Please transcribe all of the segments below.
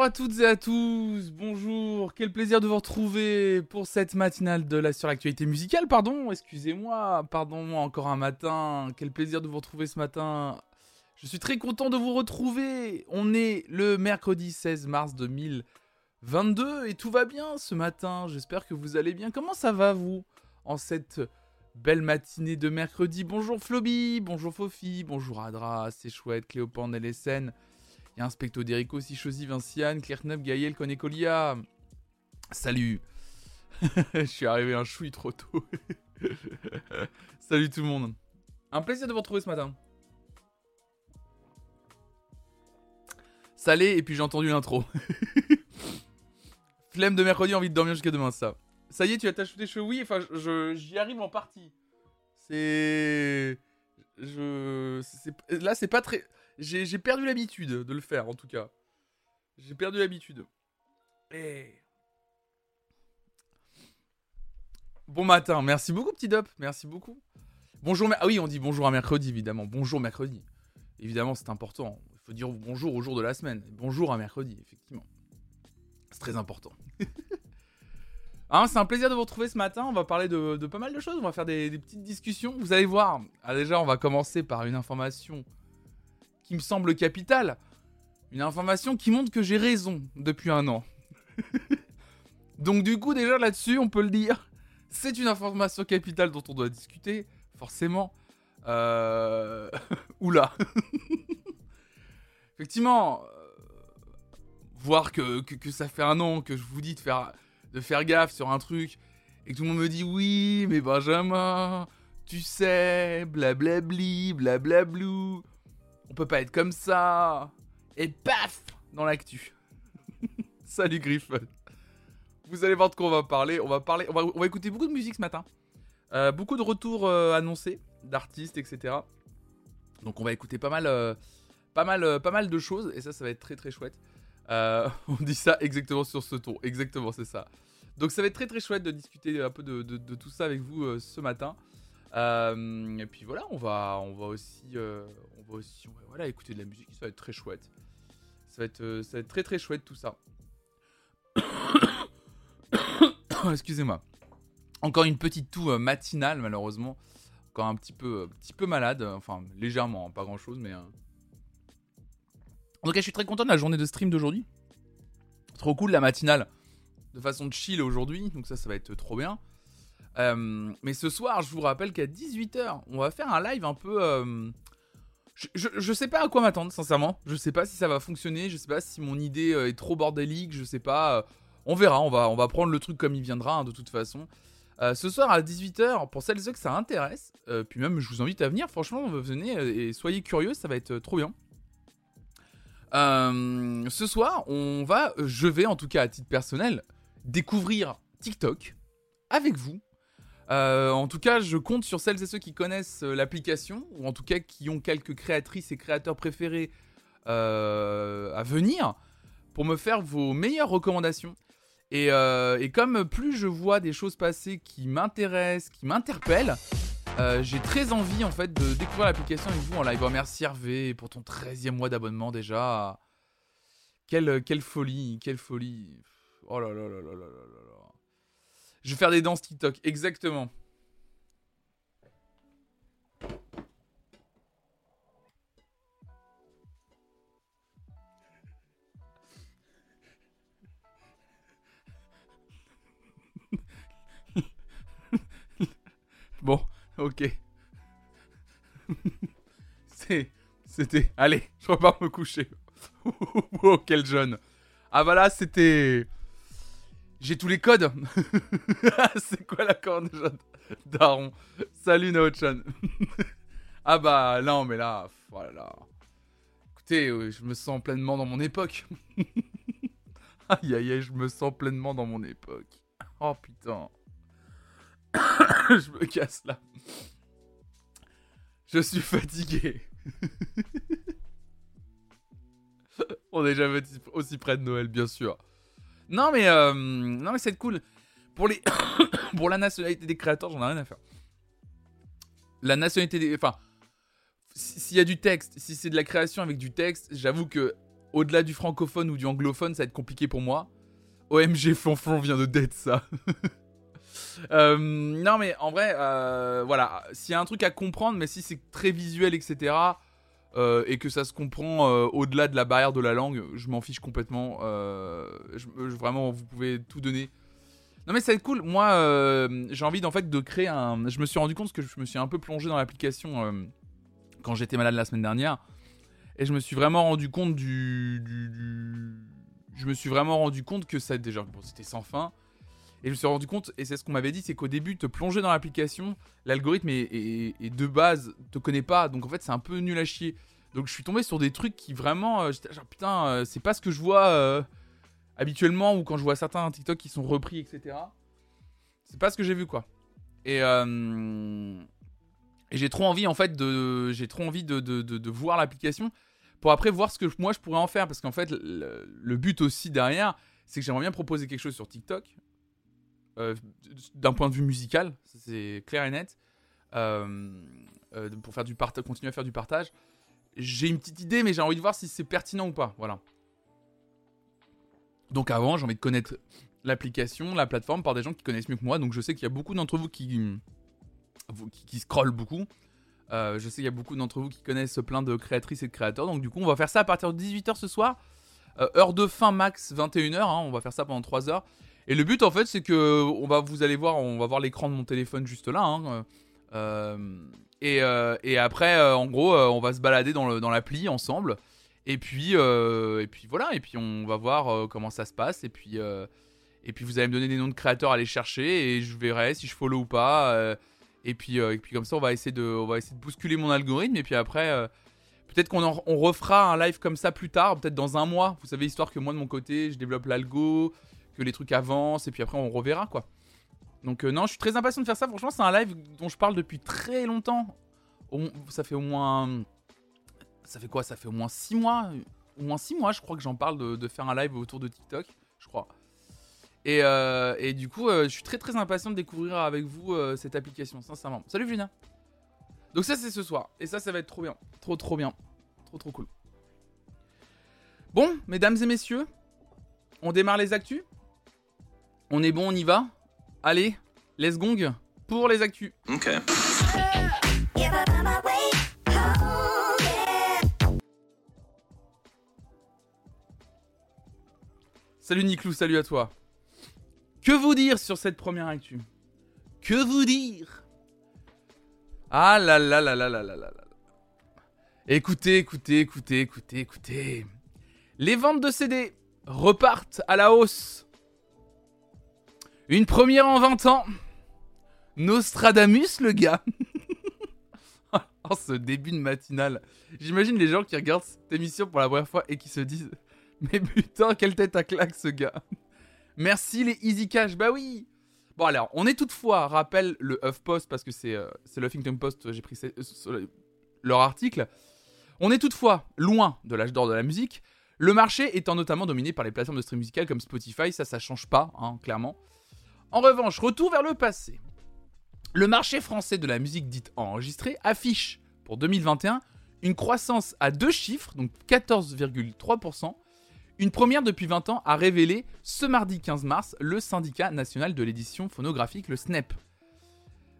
Bonjour à toutes et à tous, bonjour, quel plaisir de vous retrouver pour cette matinale de la suractualité musicale, pardon, excusez-moi, pardon-moi encore un matin, quel plaisir de vous retrouver ce matin. Je suis très content de vous retrouver, on est le mercredi 16 mars 2022 et tout va bien ce matin, j'espère que vous allez bien. Comment ça va vous en cette belle matinée de mercredi? Bonjour Floby, bonjour Fofi, bonjour Adra, c'est chouette, Cléopande, LSN. Il y un specto d'Erico, Sichosi, Vinciane, Claire Knup, Gaël, Conécolia. Salut Je suis arrivé un chouï trop tôt. Salut tout le monde. Un plaisir de vous retrouver ce matin. Salé, et puis j'ai entendu l'intro. Flemme de mercredi, envie de dormir jusqu'à demain, ça. Ça y est, tu as t'ajouter cheveux? Oui, enfin, j'y arrive en partie. C'est. Je. Là, c'est pas très. J'ai perdu l'habitude de le faire, en tout cas. J'ai perdu l'habitude. Et... Bon matin, merci beaucoup, petit Dop, merci beaucoup. Bonjour, ah oui, on dit bonjour à mercredi, évidemment. Bonjour mercredi. Évidemment, c'est important. Il faut dire bonjour au jour de la semaine. Bonjour à mercredi, effectivement. C'est très important. Hein, c'est un plaisir de vous retrouver ce matin. On va parler de, pas mal de choses. On va faire des, petites discussions. Vous allez voir. Ah, déjà, on va commencer par une information qui me semble capitale. Une information qui montre que j'ai raison depuis un an. Donc du coup déjà là-dessus, on peut le dire, c'est une information capitale dont on doit discuter, forcément. Euh... Oula. Effectivement, euh, voir que, que, ça fait un an que je vous dis de faire, de faire gaffe sur un truc, et que tout le monde me dit oui, mais Benjamin, tu sais, blablabli, blablablou on peut pas être comme ça. Et paf Dans l'actu. Salut Griffon. Vous allez voir de quoi on va parler. On va parler, on va, écouter beaucoup de musique ce matin. Euh, beaucoup de retours euh, annoncés d'artistes, etc. Donc on va écouter pas mal, euh, pas mal, pas mal de choses et ça, ça va être très très chouette. on dit ça exactement sur ce ton, exactement, c'est ça. Donc ça va être très très chouette de discuter un peu de tout ça avec vous ce matin. Et puis voilà, on va, on va aussi, voilà, écouter de la musique. Ça va être très chouette. Ça va être, euh, très très chouette tout ça. Excusez-moi. Encore une petite toux matinale malheureusement. Encore un petit peu, petit peu malade. Enfin légèrement, hein, pas grand chose, mais. En tout je suis très content de la journée de stream d'aujourd'hui. Trop cool la matinale. De façon chill aujourd'hui, donc ça, ça va être trop bien. Euh, mais ce soir, je vous rappelle qu'à 18h, on va faire un live un peu. Euh, je, sais pas à quoi m'attendre, sincèrement. Je sais pas si ça va fonctionner. Je sais pas si mon idée euh, est trop bordélique. Je sais pas. on verra. On va, prendre le truc comme il viendra, hein, de toute façon. ce soir à 18h, pour celles et ceux que ça intéresse, puis même je vous invite à venir, franchement, venez et soyez curieux, ça va être trop bien. ce soir, on va, je vais en tout cas à titre personnel, découvrir TikTok avec vous euh, en tout cas, je compte sur celles et ceux qui connaissent euh, l'application, ou en tout cas qui ont quelques créatrices et créateurs préférés euh, à venir, pour me faire vos meilleures recommandations. Et, comme plus je vois des choses passer qui m'intéressent, qui m'interpellent, j'ai très envie en fait de découvrir l'application avec vous en live. Oh, merci Hervé pour ton 13e mois d'abonnement déjà. Quelle, folie, quelle folie. Oh là là là là là là là. Je vais faire des danses TikTok, exactement. bon, ok. C'était, allez, je repars me coucher. oh, quel jeune. Ah bah là, c'était... J'ai tous les codes. c'est quoi la corne déjà Daron. Salut Naochan. ah bah non mais là, voilà. Écoutez, euh, je me sens pleinement dans mon époque. aïe aïe aïe, je me sens pleinement dans mon époque. Oh putain. je me casse là. Je suis fatigué. On est jamais aussi près de Noël, bien sûr. Non, mais, euh, non, mais c'est cool. Pour, les pour la nationalité des créateurs, j'en ai rien à faire. La nationalité des. Enfin, s'il y a du texte, si c'est de la création avec du texte, j'avoue que au-delà du francophone ou du anglophone, ça va être compliqué pour moi. OMG Flonflon vient de dead ça. Euh, non mais en vrai, euh, voilà, s'il y a un truc à comprendre, mais si c'est très visuel, etc., euh, et que ça se comprend au-delà de la barrière de la langue, je m'en fiche complètement. vraiment, vous pouvez tout donner. Non mais ça va être cool. Moi, j'ai envie en fait de créer un. Je me suis rendu compte que je me suis un peu plongé dans l'application quand j'étais malade la semaine dernière, et je me suis vraiment rendu compte du, je me suis vraiment rendu compte que ça déjà bon, c'était sans fin et je me suis rendu compte, et c'est ce qu'on m'avait dit, c'est qu'au début, te plonger dans l'application, l'algorithme est, de base te connaît pas, donc en fait c'est un peu nul à chier. Donc je suis tombé sur des trucs qui vraiment, euh, genre putain, euh, c'est pas ce que je vois euh, habituellement ou quand je vois certains TikTok qui sont repris, etc. C'est pas ce que j'ai vu quoi. Et, j'ai trop envie en fait de, j'ai trop envie de, voir l'application pour après voir ce que moi je pourrais en faire parce qu'en fait le but aussi derrière, c'est que j'aimerais bien proposer quelque chose sur TikTok d'un point de vue musical, c'est clair et net, euh, euh, pour faire du continuer à faire du partage. J'ai une petite idée, mais j'ai envie de voir si c'est pertinent ou pas. Voilà. Donc avant, j'ai envie de connaître l'application, la plateforme par des gens qui connaissent mieux que moi. Donc je sais qu'il y a beaucoup d'entre vous qui, qui, scrollent beaucoup. je sais qu'il y a beaucoup d'entre vous qui connaissent plein de créatrices et de créateurs. Donc du coup, on va faire ça à partir de 18h ce soir. heure de fin max 21h. Hein. on va faire ça pendant 3 heures. Et le but en fait, c'est que on va, vous allez voir, on va voir l'écran de mon téléphone juste là. Hein, euh, euh, et, après, euh, en gros, on va se balader dans, l'appli ensemble. Et puis, et puis voilà. Et puis on va voir comment ça se passe. Et puis, et puis vous allez me donner des noms de créateurs à aller chercher et je verrai si je follow ou pas. et puis, et puis comme ça, on va essayer de, on va essayer de bousculer mon algorithme. Et puis après. Peut-être qu'on on refera un live comme ça plus tard, peut-être dans un mois. Vous savez, histoire que moi de mon côté, je développe l'algo, que les trucs avancent et puis après on reverra quoi. Donc euh, non, je suis très impatient de faire ça. Franchement, c'est un live dont je parle depuis très longtemps. ça fait au moins, ça fait quoi? Ça fait au moins 6 mois, au moins 6 mois, je crois que j'en parle de, faire un live autour de TikTok, je crois. Et, euh, et du coup, euh, je suis très très impatient de découvrir avec vous cette application, sincèrement. Salut Julien. Donc ça c'est ce soir et ça ça va être trop bien, trop trop bien, trop trop cool. Bon, mesdames et messieurs, on démarre les actus on est bon, on y va? Allez, let's gong pour les actus. Ok. Salut Niklou, salut à toi. Que vous dire sur cette première actu? Que vous dire? Ah là là là là là là là Écoutez, écoutez, écoutez, écoutez, écoutez. Les ventes de CD repartent à la hausse une première en 20 ans. Nostradamus, le gars. oh, ce début de matinale. J'imagine les gens qui regardent cette émission pour la première fois et qui se disent Mais putain, quelle tête à claque ce gars. Merci les Easy Cash. Bah oui. Bon, alors, on est toutefois, rappelle le HuffPost parce que c'est euh, Huffington Post, j'ai pris leur article. On est toutefois loin de l'âge d'or de la musique. Le marché étant notamment dominé par les plateformes de stream musical comme Spotify, ça, ça change pas, hein, clairement. En revanche, retour vers le passé. Le marché français de la musique dite enregistrée affiche pour 2021 une croissance à deux chiffres, donc 14,3%. Une première depuis 20 ans a révélé ce mardi 15 mars le syndicat national de l'édition phonographique, le SNEP.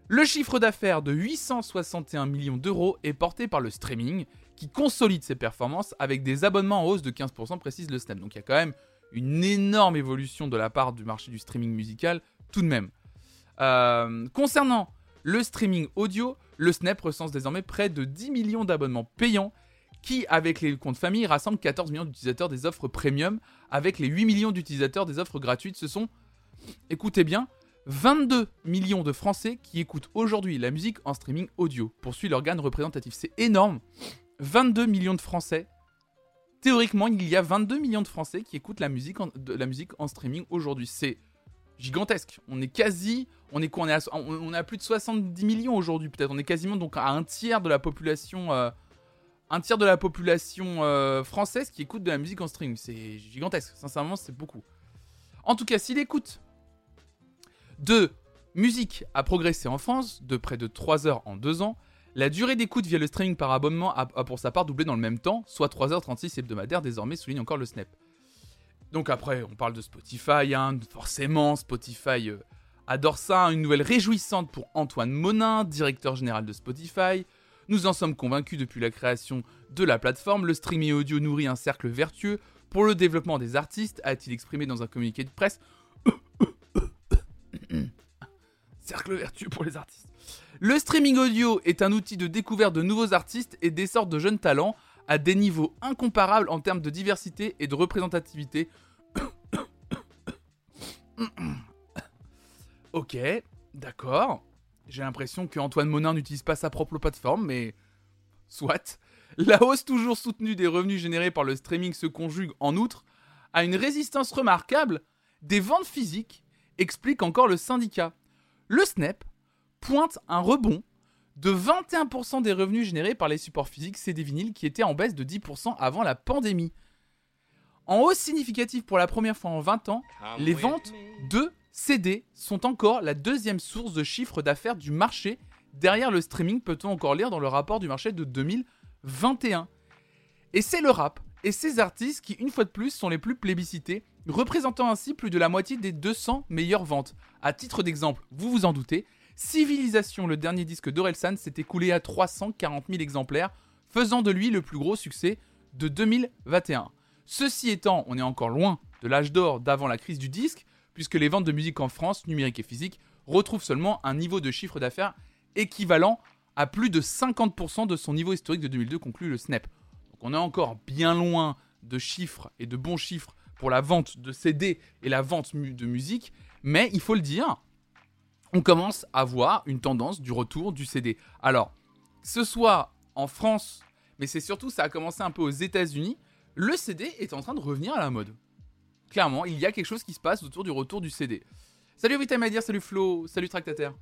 Le chiffre d'affaires de 861 millions d'euros est porté par le streaming, qui consolide ses performances avec des abonnements en hausse de 15%, précise le SNEP. Donc il y a quand même une énorme évolution de la part du marché du streaming musical tout de même. Euh, concernant le streaming audio, le Snap recense désormais près de 10 millions d'abonnements payants qui, avec les comptes famille, rassemblent 14 millions d'utilisateurs des offres premium, avec les 8 millions d'utilisateurs des offres gratuites. Ce sont, écoutez bien, 22 millions de Français qui écoutent aujourd'hui la musique en streaming audio, poursuit l'organe représentatif. C'est énorme. 22 millions de Français. Théoriquement, il y a 22 millions de Français qui écoutent la musique de la musique en streaming aujourd'hui. C'est gigantesque. On est quasi, on est quoi on est, à, plus de 70 millions aujourd'hui peut-être. On est quasiment donc à un tiers de la population, euh, un tiers de la population euh, française qui écoute de la musique en streaming. C'est gigantesque. Sincèrement, c'est beaucoup. En tout cas, si l'écoute de musique a progressé en France de près de 3 heures en 2 ans, La durée d'écoute via le streaming par abonnement a, pour sa part doublé dans le même temps, soit 3h36 hebdomadaires désormais, souligne encore le Snap. Donc après, on parle de Spotify, hein, forcément, Spotify euh, adore ça. Une nouvelle réjouissante pour Antoine Monin, directeur général de Spotify. Nous en sommes convaincus depuis la création de la plateforme. Le streaming audio nourrit un cercle vertueux pour le développement des artistes, a-t-il exprimé dans un communiqué de presse. cercle vertueux pour les artistes. Le streaming audio est un outil de découverte de nouveaux artistes et d'essor de jeunes talents à des niveaux incomparables en termes de diversité et de représentativité. ok, d'accord. J'ai l'impression que Antoine Monin n'utilise pas sa propre plateforme, mais soit. La hausse toujours soutenue des revenus générés par le streaming se conjugue en outre à une résistance remarquable des ventes physiques, explique encore le syndicat. Le SNEP pointe un rebond de 21% des revenus générés par les supports physiques CD vinyles qui étaient en baisse de 10% avant la pandémie. En hausse significative pour la première fois en 20 ans, les ventes de CD sont encore la deuxième source de chiffre d'affaires du marché. Derrière le streaming, peut-on encore lire dans le rapport du marché de 2021. Et c'est le rap et ces artistes qui, une fois de plus, sont les plus plébiscités, représentant ainsi plus de la moitié des 200 meilleures ventes. À titre d'exemple, vous vous en doutez, Civilisation, le dernier disque d'Orelsan, s'est écoulé à 340 000 exemplaires, faisant de lui le plus gros succès de 2021. Ceci étant, on est encore loin de l'âge d'or d'avant la crise du disque, puisque les ventes de musique en France, numérique et physique, retrouvent seulement un niveau de chiffre d'affaires équivalent à plus de 50% de son niveau historique de 2002, conclut le SNEP. Donc on est encore bien loin de chiffres et de bons chiffres pour la vente de CD et la vente de musique, mais il faut le dire, on commence à voir une tendance du retour du CD. Alors, ce soit en France, mais c'est surtout, ça a commencé un peu aux États-Unis, le CD est en train de revenir à la mode. Clairement, il y a quelque chose qui se passe autour du retour du CD. Salut Vitamadir, salut Flo, salut Tractataire.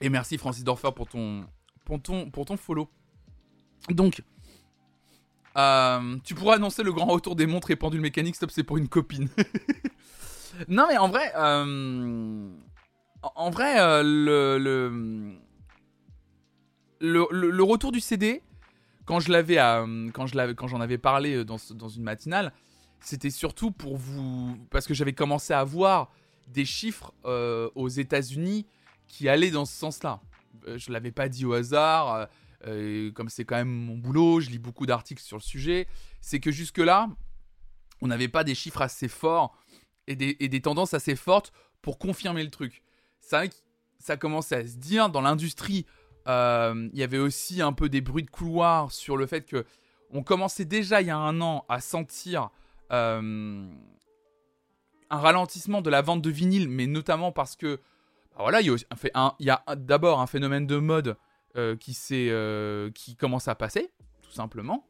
Et merci Francis Dorfer pour ton, pour ton, pour ton follow. Donc, euh, tu pourras annoncer le grand retour des montres et pendules mécaniques, stop, c'est pour une copine. non, mais en vrai, euh, euh, le, retour du CD, quand je l'avais, quand j'en avais parlé dans, une matinale, c'était surtout pour vous, parce que j'avais commencé à voir des chiffres aux États-Unis qui allaient dans ce sens-là. Je l'avais pas dit au hasard. comme c'est quand même mon boulot, je lis beaucoup d'articles sur le sujet, c'est que jusque-là, on n'avait pas des chiffres assez forts et des, tendances assez fortes pour confirmer le truc. C'est vrai que ça commençait à se dire dans l'industrie. Euh, il y avait aussi un peu des bruits de couloir sur le fait que on commençait déjà il y a un an à sentir euh, un ralentissement de la vente de vinyle, mais notamment parce que bah voilà, il y a, d'abord un phénomène de mode euh, qui, qui commence à passer, tout simplement.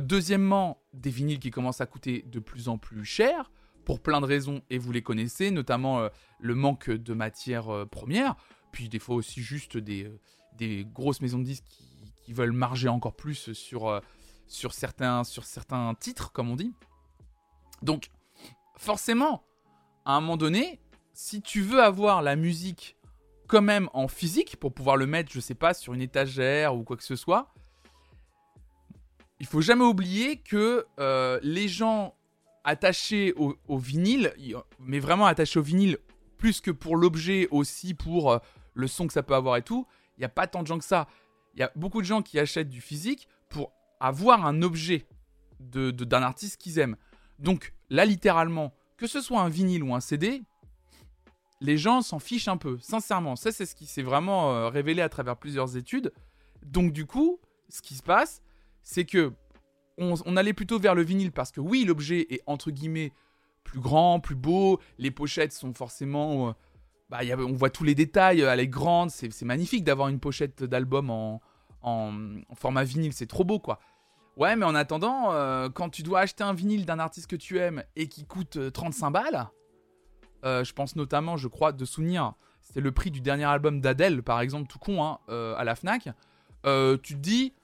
deuxièmement, des vinyles qui commencent à coûter de plus en plus cher pour plein de raisons, et vous les connaissez, notamment euh, le manque de matières euh, premières, puis des fois aussi juste des, euh, des grosses maisons de disques qui, veulent marger encore plus sur, sur, certains, sur certains titres, comme on dit. Donc, forcément, à un moment donné, si tu veux avoir la musique quand même en physique, pour pouvoir le mettre, je sais pas, sur une étagère ou quoi que ce soit, il faut jamais oublier que les gens attaché au, vinyle, mais vraiment attaché au vinyle, plus que pour l'objet, aussi pour euh, le son que ça peut avoir et tout, il n'y a pas tant de gens que ça. Il y a beaucoup de gens qui achètent du physique pour avoir un objet d'un de, d'un artiste qu'ils aiment. Donc là, littéralement, que ce soit un vinyle ou un CD, les gens s'en fichent un peu, sincèrement. Ça, c'est ce qui s'est vraiment euh, révélé à travers plusieurs études. Donc du coup, ce qui se passe, c'est que on, allait plutôt vers le vinyle parce que oui, l'objet est entre guillemets plus grand, plus beau, les pochettes sont forcément... Euh, bah, on voit tous les détails, elle est grande, c'est magnifique d'avoir une pochette d'album en, format vinyle, c'est trop beau quoi. Ouais, mais en attendant, euh, quand tu dois acheter un vinyle d'un artiste que tu aimes et qui coûte 35 euh, balles, je pense notamment, je crois, de souvenir, c'était le prix du dernier album d'Adèle, par exemple, tout con, hein, à la Fnac, tu te dis,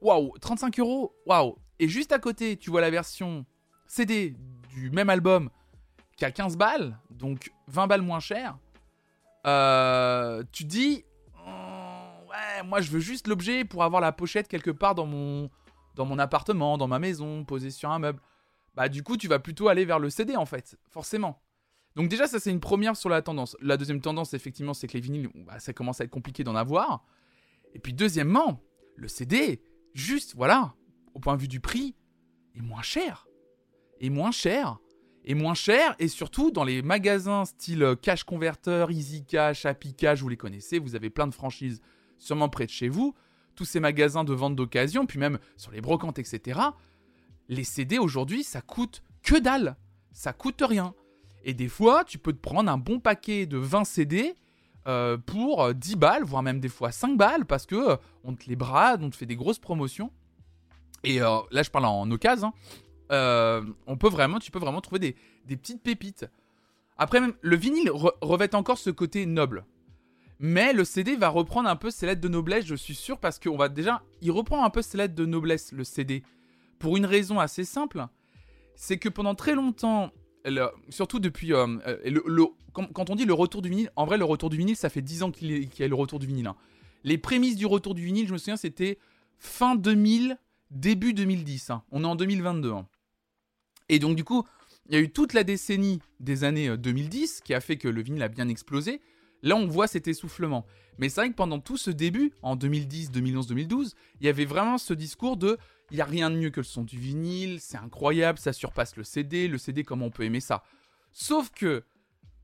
Waouh, 35 euros Waouh Et juste à côté, tu vois la version CD du même album qui a 15 balles, donc 20 balles moins cher. euh, tu dis, oh, ouais, moi je veux juste l'objet pour avoir la pochette quelque part dans mon, appartement, dans ma maison, posée sur un meuble. Bah du coup, tu vas plutôt aller vers le CD en fait, forcément. Donc déjà, ça c'est une première sur la tendance. La deuxième tendance, effectivement, c'est que les vinyles, bah, ça commence à être compliqué d'en avoir. Et puis deuxièmement, le CD, juste, voilà, au point de vue du prix, est moins cher. Et moins cher. Et moins cher. Et surtout, dans les magasins style Cash Converter, Easy Cash, Happy Cash, vous les connaissez, vous avez plein de franchises sûrement près de chez vous. Tous ces magasins de vente d'occasion, puis même sur les brocantes, etc. Les CD aujourd'hui, ça coûte que dalle. Ça coûte rien. Et des fois, tu peux te prendre un bon paquet de 20 CD euh, pour 10 euh, balles, voire même des fois 5 balles, parce que on te les brade, on te fait des grosses promotions. Et là, je parle en occasion. Hein. Euh, on peut vraiment, tu peux vraiment trouver des, petites pépites. Après, même, le vinyle revêt encore ce côté noble. Mais le CD va reprendre un peu ses lettres de noblesse, je suis sûr, parce qu'on va déjà. Il reprend un peu ses lettres de noblesse, le CD. Pour une raison assez simple. C'est que pendant très longtemps, surtout depuis. Euh, le, quand, on dit le retour du vinyle, en vrai, le retour du vinyle, ça fait 10 ans qu'il y a le retour du vinyle. Hein. Les prémices du retour du vinyle, je me souviens, c'était fin 2000, début 2010. Hein. On est en 2022. Et donc du coup, il y a eu toute la décennie des années 2010 euh, qui a fait que le vinyle a bien explosé. Là, on voit cet essoufflement. Mais c'est vrai que pendant tout ce début, en 2010, 2011, 2012, il y avait vraiment ce discours de il n'y a rien de mieux que le son du vinyle, c'est incroyable, ça surpasse le CD, le CD, comment on peut aimer ça Sauf que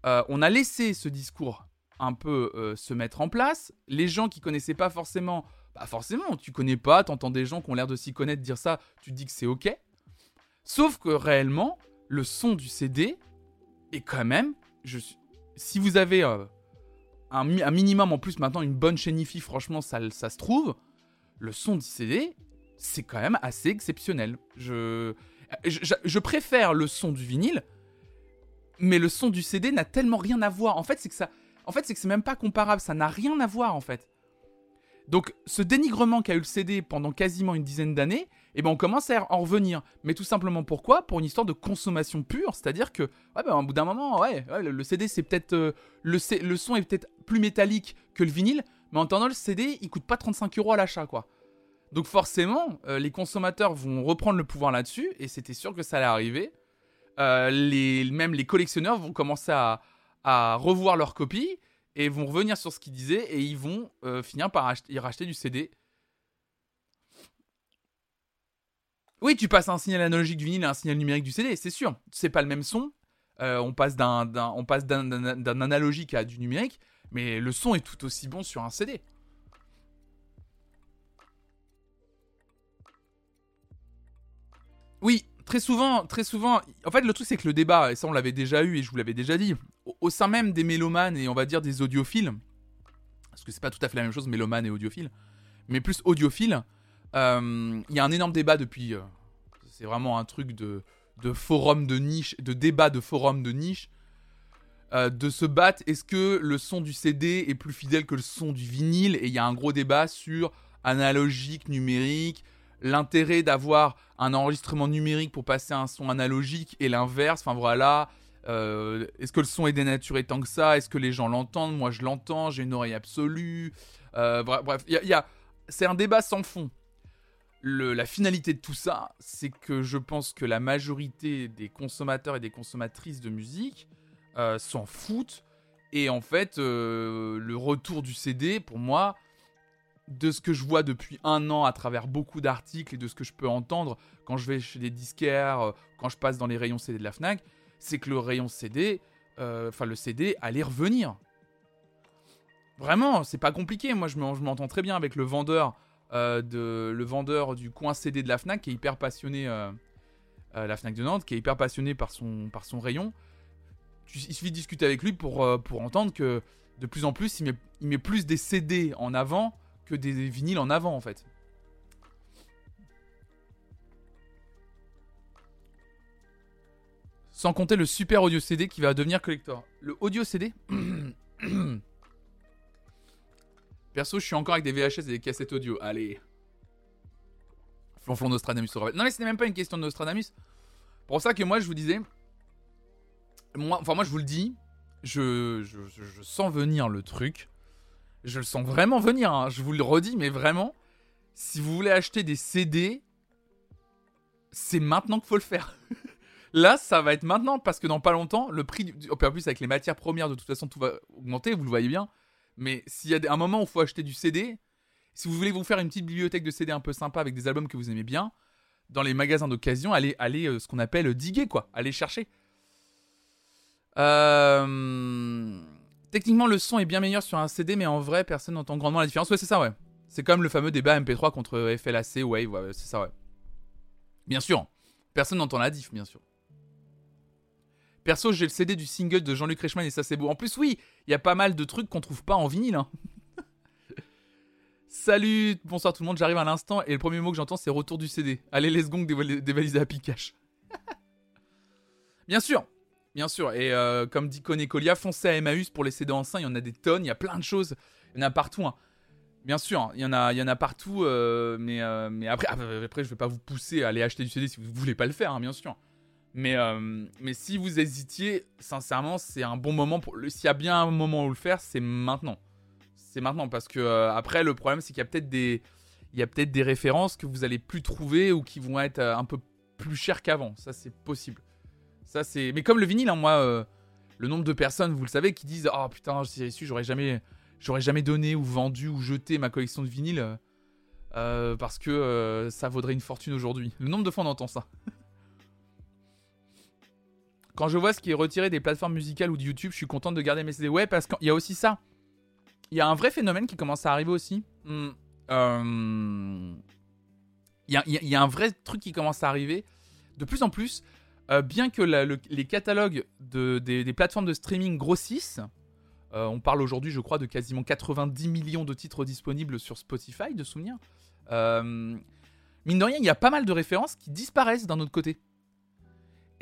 euh, on a laissé ce discours un peu euh, se mettre en place. Les gens qui connaissaient pas forcément, bah forcément, tu connais pas, t'entends des gens qui ont l'air de s'y connaître dire ça, tu te dis que c'est ok. Sauf que réellement, le son du CD est quand même. Je si vous avez euh, un, minimum en plus maintenant une bonne chaîne IFI, franchement, ça, ça se trouve. Le son du CD, c'est quand même assez exceptionnel. Je, préfère le son du vinyle, mais le son du CD n'a tellement rien à voir. En fait, c'est que c'est même pas comparable. Ça n'a rien à voir en fait. Donc, ce dénigrement qu'a eu le CD pendant quasiment une dizaine d'années, eh ben on commence à en revenir. Mais tout simplement pourquoi? Pour une histoire de consommation pure, c'est-à-dire que, ben, au bout d'un moment, ouais, le, CD c'est peut-être, euh, le, le son est peut-être plus métallique que le vinyle, mais en attendant le CD, il coûte pas 35 euros à l'achat, quoi. Donc forcément, euh, les consommateurs vont reprendre le pouvoir là-dessus, et c'était sûr que ça allait arriver. Euh, même les collectionneurs vont commencer à, revoir leurs copies et vont revenir sur ce qu'ils disaient et ils vont euh, finir par acheter, racheter du CD. Oui, tu passes un signal analogique du vinyle à un signal numérique du CD, c'est sûr. C'est pas le même son. On passe d'un, analogique à du numérique, mais le son est tout aussi bon sur un CD. Oui, très souvent, très souvent. En fait, le truc c'est que le débat, et ça on l'avait déjà eu et je vous l'avais déjà dit, au, sein même des mélomanes et on va dire des audiophiles, parce que c'est pas tout à fait la même chose, mélomane et audiophile, mais plus audiophile, euh, il y a un énorme débat depuis. Euh, c'est vraiment un truc de, de forum de niche, de débat de forum de niche, euh, de se battre. Est-ce que le son du CD est plus fidèle que le son du vinyle? Et il y a un gros débat sur analogique, numérique, l'intérêt d'avoir un enregistrement numérique pour passer un son analogique et l'inverse. Enfin voilà. Euh, est-ce que le son est dénaturé tant que ça? Est-ce que les gens l'entendent? Moi je l'entends, j'ai une oreille absolue. Euh, bref, c'est un débat sans fond. La finalité de tout ça, c'est que je pense que la majorité des consommateurs et des consommatrices de musique euh, s'en foutent. Et en fait, le retour du CD, pour moi, de ce que je vois depuis un an à travers beaucoup d'articles et de ce que je peux entendre quand je vais chez des disquaires, euh, quand je passe dans les rayons CD de la Fnac, c'est que le rayon CD, euh, enfin le CD allait revenir. Vraiment, c'est pas compliqué. Moi, je m'entends très bien avec le vendeur, euh, de, le vendeur du coin CD de la Fnac qui est hyper passionné, la Fnac de Nantes, qui est hyper passionné par son, par son rayon. il suffit de discuter avec lui pour, pour entendre que de plus en plus, il met, il met plus des CD en avant que des vinyles en avant en fait. Sans compter le super audio CD qui va devenir collector. Le audio CD Perso, je suis encore avec des VHS et des cassettes audio. Allez. Flonflon Nostradamus Non mais ce n'est même pas une question de Nostradamus. Pour ça que moi je vous disais. Moi, enfin moi je vous le dis. je, sens venir le truc. Je le sens vraiment venir, hein. je vous le redis, mais vraiment, si vous voulez acheter des CD, c'est maintenant qu'il faut le faire. Là, ça va être maintenant parce que dans pas longtemps, le prix. Du... En plus, avec les matières premières, de toute façon, tout va augmenter, vous le voyez bien. Mais s'il y a un moment où il faut acheter du CD, si vous voulez vous faire une petite bibliothèque de CD un peu sympa avec des albums que vous aimez bien, dans les magasins d'occasion, allez, allez euh, ce qu'on appelle diguer, quoi. Allez chercher. Euh, techniquement, le son est bien meilleur sur un CD, mais en vrai, personne n'entend grandement la différence. Ouais, c'est ça, ouais. C'est comme le fameux débat MP3 contre FLAC, Wave, ouais, c'est ça, ouais. Bien sûr, personne n'entend la diff, bien sûr. Perso, j'ai le CD du single de Jean-Luc Reichmann et ça c'est beau. En plus, oui, il y a pas mal de trucs qu'on trouve pas en vinyle. Hein. Salut, bonsoir tout le monde, j'arrive à l'instant et le premier mot que j'entends c'est retour du CD. Allez, les secondes dévalisés à Pikachu. bien sûr, bien sûr. Et euh, comme dit Colia, foncez à Emmaüs pour les CD anciens, il y en a des tonnes, il y a plein de choses. Il y en a partout. Hein. Bien sûr, il y en a, y en a partout, euh, mais, euh, mais après, après, je vais pas vous pousser à aller acheter du CD si vous voulez pas le faire, hein, bien sûr. Mais, euh, mais si vous hésitiez, sincèrement, c'est un bon moment pour. S'il y a bien un moment où le faire, c'est maintenant. C'est maintenant parce que après, le problème, c'est qu'il y a peut-être des, y a peut-être des références que vous allez plus trouver ou qui vont être un peu plus chères qu'avant. Ça, c'est possible. Ça, c'est. Mais comme le vinyle, hein, moi, le nombre de personnes, vous le savez, qui disent, oh putain, si j'avais su, j'aurais jamais, j'aurais jamais donné ou vendu ou jeté ma collection de vinyle parce que ça vaudrait une fortune aujourd'hui. Le nombre de fois on entend ça. Quand je vois ce qui est retiré des plateformes musicales ou de YouTube, je suis content de garder mes CD. Ouais, parce qu'il y a aussi ça. Il y a un vrai phénomène qui commence à arriver aussi. Hmm, euh, il, y a, un vrai truc qui commence à arriver. De plus en plus, euh, bien que les catalogues des, plateformes de streaming grossissent, euh, on parle aujourd'hui, je crois, de quasiment 90 millions de titres disponibles sur Spotify, de souvenirs. mine de rien, il y a pas mal de références qui disparaissent d'un autre côté.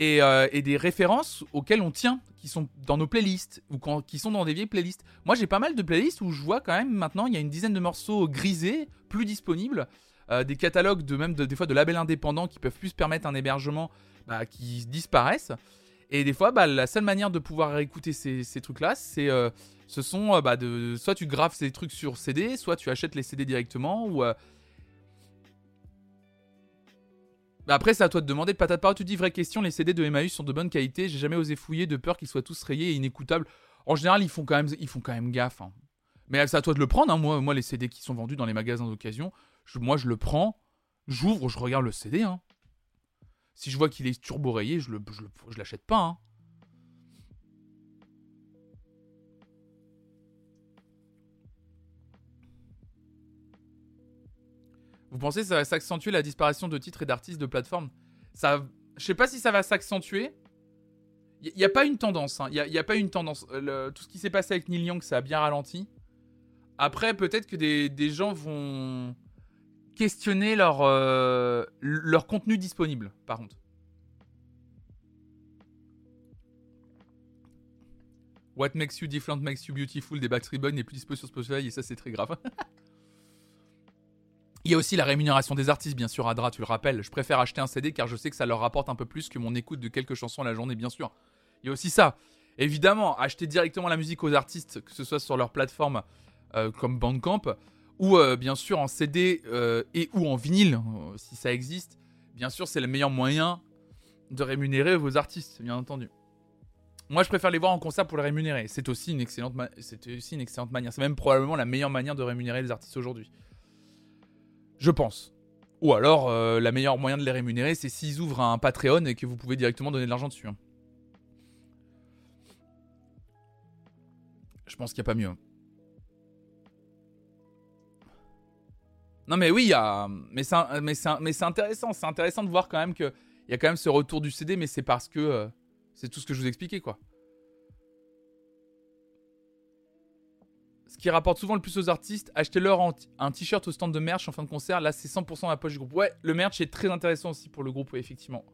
Euh, et, des références auxquelles on tient, qui sont dans nos playlists ou qui sont dans des vieilles playlists. Moi, j'ai pas mal de playlists où je vois quand même maintenant, il y a une dizaine de morceaux grisés, plus disponibles, euh, des catalogues de même des fois de labels indépendants qui peuvent plus permettre un hébergement bah, qui disparaissent. Et des fois, bah, la seule manière de pouvoir écouter ces, trucs-là, c'est euh, ce sont bah, de soit tu graves ces trucs sur CD, soit tu achètes les CD directement ou Bah, après, c'est à toi de demander. Patate parole, tu dis vraie question, les CD de Emmaüs sont de bonne qualité. J'ai jamais osé fouiller de peur qu'ils soient tous rayés et inécoutables. En général, ils font quand même, ils font quand même gaffe. Hein. Mais c'est à toi de le prendre. Hein. Moi, moi, les CD qui sont vendus dans les magasins d'occasion, moi, je le prends, j'ouvre, je regarde le CD. Hein. Si je vois qu'il est turbo rayé, je, l'achète pas. Vous pensez que ça va s'accentuer la disparition de titres et d'artistes de plateforme? Ça, je sais pas si ça va s'accentuer. Il n'y a, pas une tendance. Il hein. a, pas une tendance. Euh, tout ce qui s'est passé avec Neil Young, ça a bien ralenti. Après, peut-être que des, gens vont questionner leur, euh, leur contenu disponible, par contre. What makes you different makes you beautiful des Backstreet Boys n'est plus disponible sur Spotify et ça c'est très grave. Il y a aussi la rémunération des artistes, bien sûr, Adra, tu le rappelles. Je préfère acheter un CD car je sais que ça leur rapporte un peu plus que mon écoute de quelques chansons à la journée, bien sûr. Il y a aussi ça. Évidemment, acheter directement la musique aux artistes, que ce soit sur leur plateforme euh, comme Bandcamp, ou euh, bien sûr en CD euh, et ou en vinyle, si ça existe, bien sûr, c'est le meilleur moyen de rémunérer vos artistes, bien entendu. Moi, je préfère les voir en concert pour les rémunérer. C'est aussi une excellente, aussi une excellente manière. C'est même probablement la meilleure manière de rémunérer les artistes aujourd'hui. Je pense. Ou alors, euh, la meilleure moyen de les rémunérer, c'est s'ils ouvrent un Patreon et que vous pouvez directement donner de l'argent dessus. Hein. Je pense qu'il n'y a pas mieux. Non mais oui, mais c'est intéressant. C'est intéressant de voir quand même qu'il y a quand même ce retour du CD, mais c'est parce que... Euh, c'est tout ce que je vous expliquais, quoi. Ce qui rapporte souvent le plus aux artistes, achetez-leur un t-shirt au stand de merch en fin de concert. Là, c'est 100% la poche du groupe. Ouais, le merch est très intéressant aussi pour le groupe, effectivement.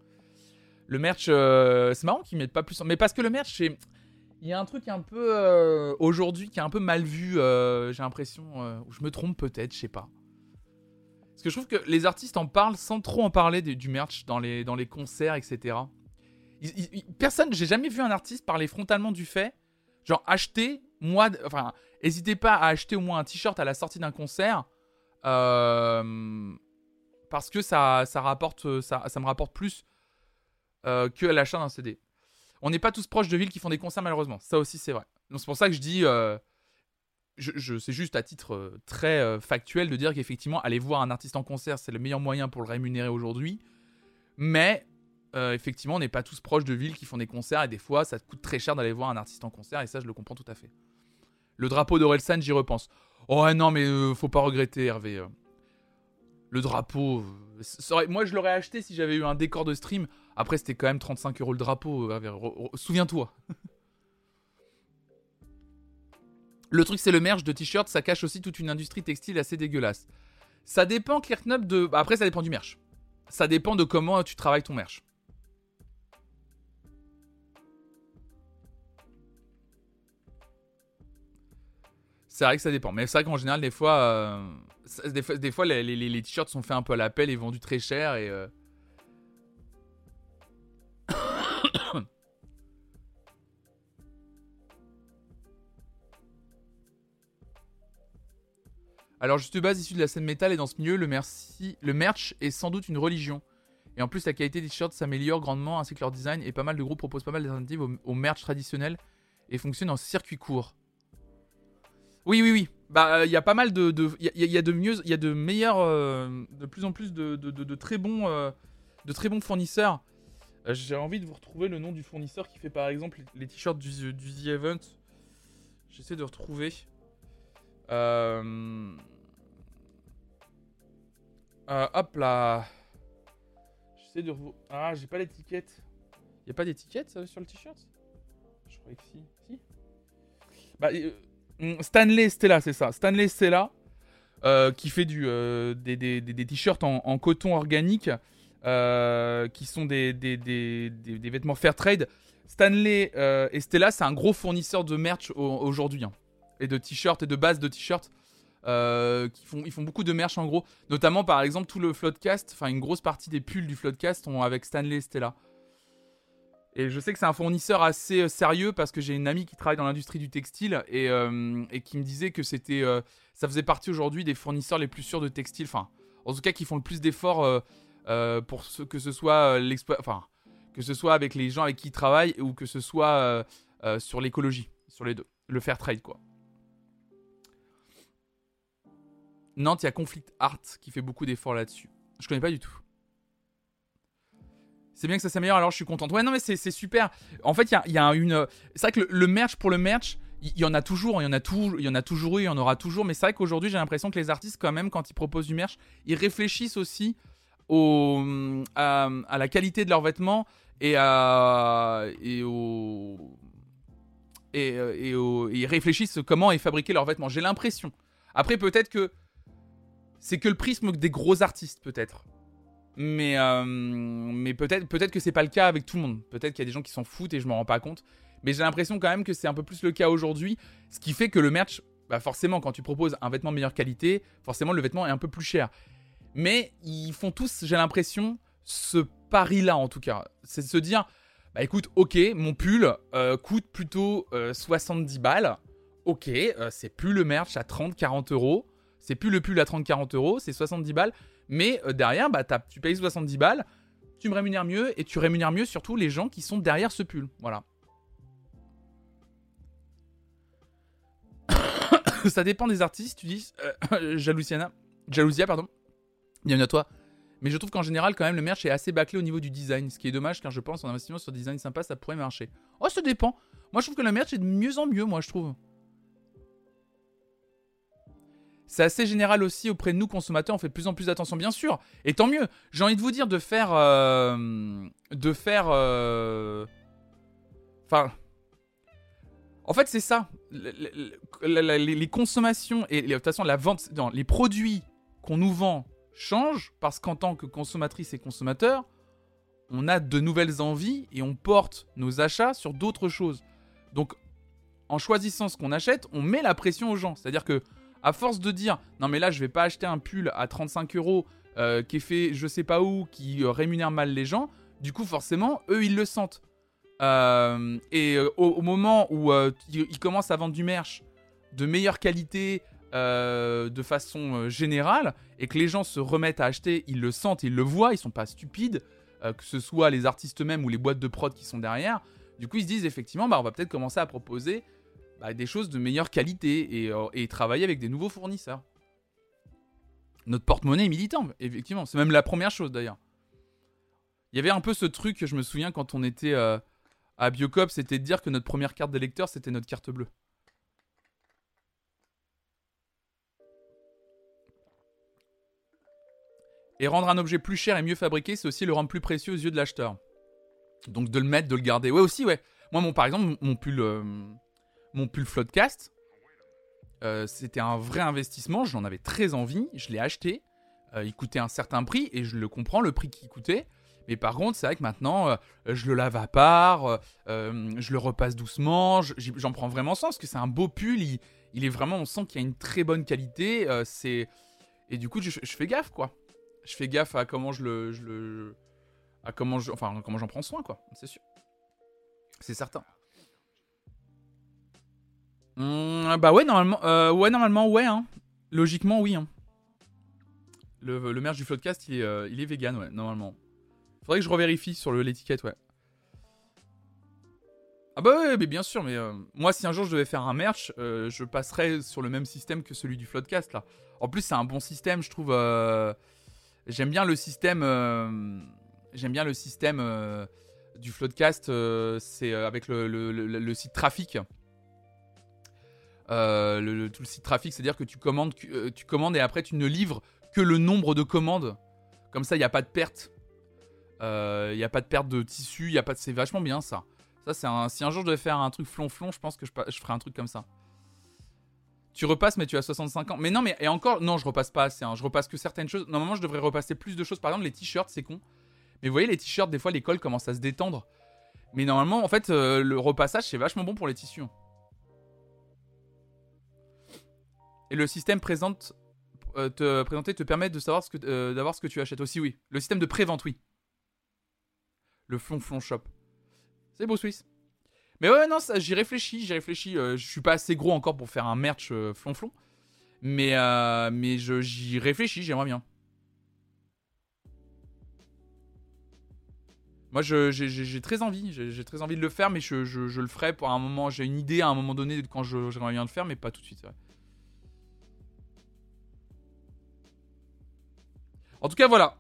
Le merch, euh, c'est marrant qu'ils mettent pas plus. Mais parce que le merch. Il y a un truc un peu. Euh, aujourd'hui qui est un peu mal vu, j'ai l'impression. je me trompe peut-être, je sais pas. Parce que je trouve que les artistes en parlent sans trop en parler du merch dans les, dans les concerts, etc. personne, j'ai jamais vu un artiste parler frontalement du fait Genre, achetez, moi, enfin, n'hésitez pas à acheter au moins un t-shirt à la sortie d'un concert. Euh, parce que ça, ça, rapporte, ça, ça me rapporte plus euh, que l'achat d'un CD. On n'est pas tous proches de villes qui font des concerts, malheureusement. Ça aussi, c'est vrai. Donc, c'est pour ça que je dis. Euh, je, je c'est juste à titre euh, très factuel de dire qu'effectivement, aller voir un artiste en concert, c'est le meilleur moyen pour le rémunérer aujourd'hui. Mais effectivement, on n'est pas tous proches de villes qui font des concerts et des fois, ça coûte très cher d'aller voir un artiste en concert et ça, je le comprends tout à fait. Le drapeau d'Orelsan, j'y repense. Oh non, mais faut pas regretter, Hervé. Le drapeau. moi, je l'aurais acheté si j'avais eu un décor de stream. Après, c'était quand même 35 euros le drapeau. Euh, souviens-toi. Le truc, c'est le merch de t-shirt. Ça cache aussi toute une industrie textile assez dégueulasse. Ça dépend, Clearknup, de. Bah, après, ça dépend du merch. Ça dépend de comment tu travailles ton merch. C'est vrai que ça dépend. Mais c'est vrai qu'en général, des fois, euh, des fois, les, t-shirts sont faits un peu à l'appel et vendus très cher. Et, euh. Alors, juste de base, issu de la scène métal et dans ce milieu, le, merci, le merch est sans doute une religion. Et en plus, la qualité des t-shirts s'améliore grandement ainsi que leur design. Et pas mal de groupes proposent pas mal d'alternatives au, merch traditionnel et fonctionnent en circuit court. Oui, oui, oui. Bah, il y a pas mal de, il y, a de mieux, il y a de meilleurs, euh, de plus en plus de, très bons, euh, de très bons fournisseurs. Euh, j'ai envie de vous retrouver le nom du fournisseur qui fait par exemple les, t-shirts du, du, The Event. J'essaie de retrouver. Hop là. De. Ah, j'ai pas l'étiquette. Y a pas d'étiquette sur le t-shirt? Je croyais que si. Si. Bah. Mm, Stanley Stella, c'est ça. Stanley Stella, euh, qui fait du, euh, des, t-shirts en, coton organique, euh, qui sont des, des, vêtements fair trade. Stanley et Stella, c'est un gros fournisseur de merch aujourd'hui. Hein. Et de t-shirts et de bases de t-shirts. qui font, ils font beaucoup de merch en gros. Notamment par exemple tout le Floodcast, enfin une grosse partie des pulls du Floodcast ont avec Stanley et Stella. Et je sais que c'est un fournisseur assez euh, sérieux parce que j'ai une amie qui travaille dans l'industrie du textile et, euh, qui me disait que c'était, euh, ça faisait partie aujourd'hui des fournisseurs les plus sûrs de textile. Enfin, en tout cas, qui font le plus d'efforts pour que ce soit enfin, que ce soit avec les gens avec qui ils travaillent ou que ce soit sur l'écologie, sur les deux, le fair trade quoi. Nantes, il y a Conflict Art qui fait beaucoup d'efforts là-dessus. Je connais pas du tout. C'est bien que ça s'améliore, alors je suis contente. Ouais, non, mais c'est super. En fait, il y a, une. C'est vrai que le, merch pour le merch, il y, en a toujours, il y en a, y en a toujours eu, il y en aura toujours. Mais c'est vrai qu'aujourd'hui, j'ai l'impression que les artistes, quand même, quand ils proposent du merch, ils réfléchissent aussi au, à, la qualité de leurs vêtements et, à, et au. Et, et, ils réfléchissent comment est fabriqué leurs vêtements. J'ai l'impression. Après, peut-être que c'est que le prisme des gros artistes, peut-être. Mais, euh, mais peut-être peut que c'est pas le cas avec tout le monde. Peut-être qu'il y a des gens qui s'en foutent et je m'en rends pas compte. Mais j'ai l'impression quand même que c'est un peu plus le cas aujourd'hui. Ce qui fait que le merch, bah forcément, quand tu proposes un vêtement de meilleure qualité, forcément le vêtement est un peu plus cher. Mais ils font tous, j'ai l'impression, ce pari-là en tout cas. C'est de se dire, bah écoute, ok, mon pull euh, coûte plutôt 70 euh, balles. Ok, c'est plus le merch à 30-40 euros. C'est plus le pull à 30-40 euros, c'est 70 balles. Mais euh, derrière, bah, tu payes 70 balles, tu me rémunères mieux et tu rémunères mieux surtout les gens qui sont derrière ce pull. Voilà. ça dépend des artistes, tu dis. Euh, Jalousiana. Jalousia, pardon. Bienvenue à toi. Mais je trouve qu'en général, quand même, le merch est assez bâclé au niveau du design. Ce qui est dommage car je pense qu'en investissement sur design sympa, ça pourrait marcher. Oh, ça dépend. Moi, je trouve que le merch est de mieux en mieux, moi, je trouve. C'est assez général aussi auprès de nous consommateurs, on fait de plus en plus d'attention, bien sûr. Et tant mieux. J'ai envie de vous dire de faire, euh, de faire, euh, enfin, en fait c'est ça. Les, consommations et de toute façon la vente, non, les produits qu'on nous vend changent parce qu'en tant que consommatrice et consommateur, on a de nouvelles envies et on porte nos achats sur d'autres choses. Donc, en choisissant ce qu'on achète, on met la pression aux gens. C'est-à-dire que à force de dire non mais là je vais pas acheter un pull à 35 euros euh, qui est fait je sais pas où, qui euh, rémunère mal les gens, du coup forcément eux ils le sentent. Euh, et au, moment où ils commencent à vendre du merch de meilleure qualité de façon générale et que les gens se remettent à acheter, ils le sentent, ils le voient, ils sont pas stupides, que ce soit les artistes eux-mêmes ou les boîtes de prod qui sont derrière. Du coup, ils se disent effectivement, bah, on va peut-être commencer à proposer des choses de meilleure qualité et, et travailler avec des nouveaux fournisseurs. Notre porte-monnaie est militant, effectivement. C'est même la première chose d'ailleurs. Il y avait un peu ce truc, je me souviens, quand on était à Biocop, c'était de dire que notre première carte d'électeur, c'était notre carte bleue. Et rendre un objet plus cher et mieux fabriqué, c'est aussi le rendre plus précieux aux yeux de l'acheteur. Donc de le mettre, de le garder. Ouais, aussi, ouais. Moi, mon, par exemple, mon pull, euh, mon pull Floodcast, euh, c'était un vrai investissement. J'en avais très envie. Je l'ai acheté. Euh, il coûtait un certain prix et je le comprends, le prix qu'il coûtait. Mais par contre, c'est vrai que maintenant, euh, je le lave à part, euh, je le repasse doucement, j'en prends vraiment sens, parce que c'est un beau pull, il, est vraiment, on sent qu'il y a une très bonne qualité. Et du coup, je, fais gaffe, quoi. Je fais gaffe à comment je le... Je le à comment je... Enfin, comment j'en prends soin, quoi, c'est sûr. C'est certain. Mmh, bah ouais, normalement, ouais, normalement, ouais. Hein. Logiquement, oui. Hein. Le, le merch du Floodcast, il est, il est vegan, ouais, normalement. Faudrait que je revérifie sur l'étiquette, ouais. Ah bah ouais, mais bien sûr, mais euh, moi si un jour je devais faire un merch, euh, je passerais sur le même système que celui du Floodcast là. En plus c'est un bon système, je trouve. Euh, j'aime bien le système. J'aime bien le système du Floodcast. c'est avec le, site trafic. Le, tout le site trafic, c'est-à-dire que tu commandes, tu commandes et après tu ne livres que le nombre de commandes. Comme ça, il n'y a pas de perte. Il euh, n'y a pas de perte de tissu, y a pas de... c'est vachement bien ça. Ça, c'est un... Si un jour je devais faire un truc flonflon, je pense que je, ferais un truc comme ça. Tu repasses, mais tu as 65 ans. Mais non, mais et encore, non, je repasse pas assez. Hein. Je repasse que certaines choses. Normalement, je devrais repasser plus de choses. Par exemple, les t-shirts, c'est con. Mais vous voyez, les t-shirts, des fois, les cols commencent à se détendre. Mais normalement, en fait, euh, le repassage, c'est vachement bon pour les tissus. Et le système présente, euh, te présenter te permet de savoir ce que, d'avoir ce que tu achètes aussi, oui. Le système de pré-vente, oui le flonflon shop. C'est beau Suisse. Mais ouais, non, j'y réfléchis, j'y réfléchis. Euh, je suis pas assez gros encore pour faire un merch euh, flonflon. Mais, euh, mais j'y réfléchis, j'aimerais bien. Moi, j'ai très envie, j'ai très envie de le faire, mais je, je, le ferai pour un moment. J'ai une idée à un moment donné quand j'aimerais bien le faire, mais pas tout de suite. En tout cas, voilà.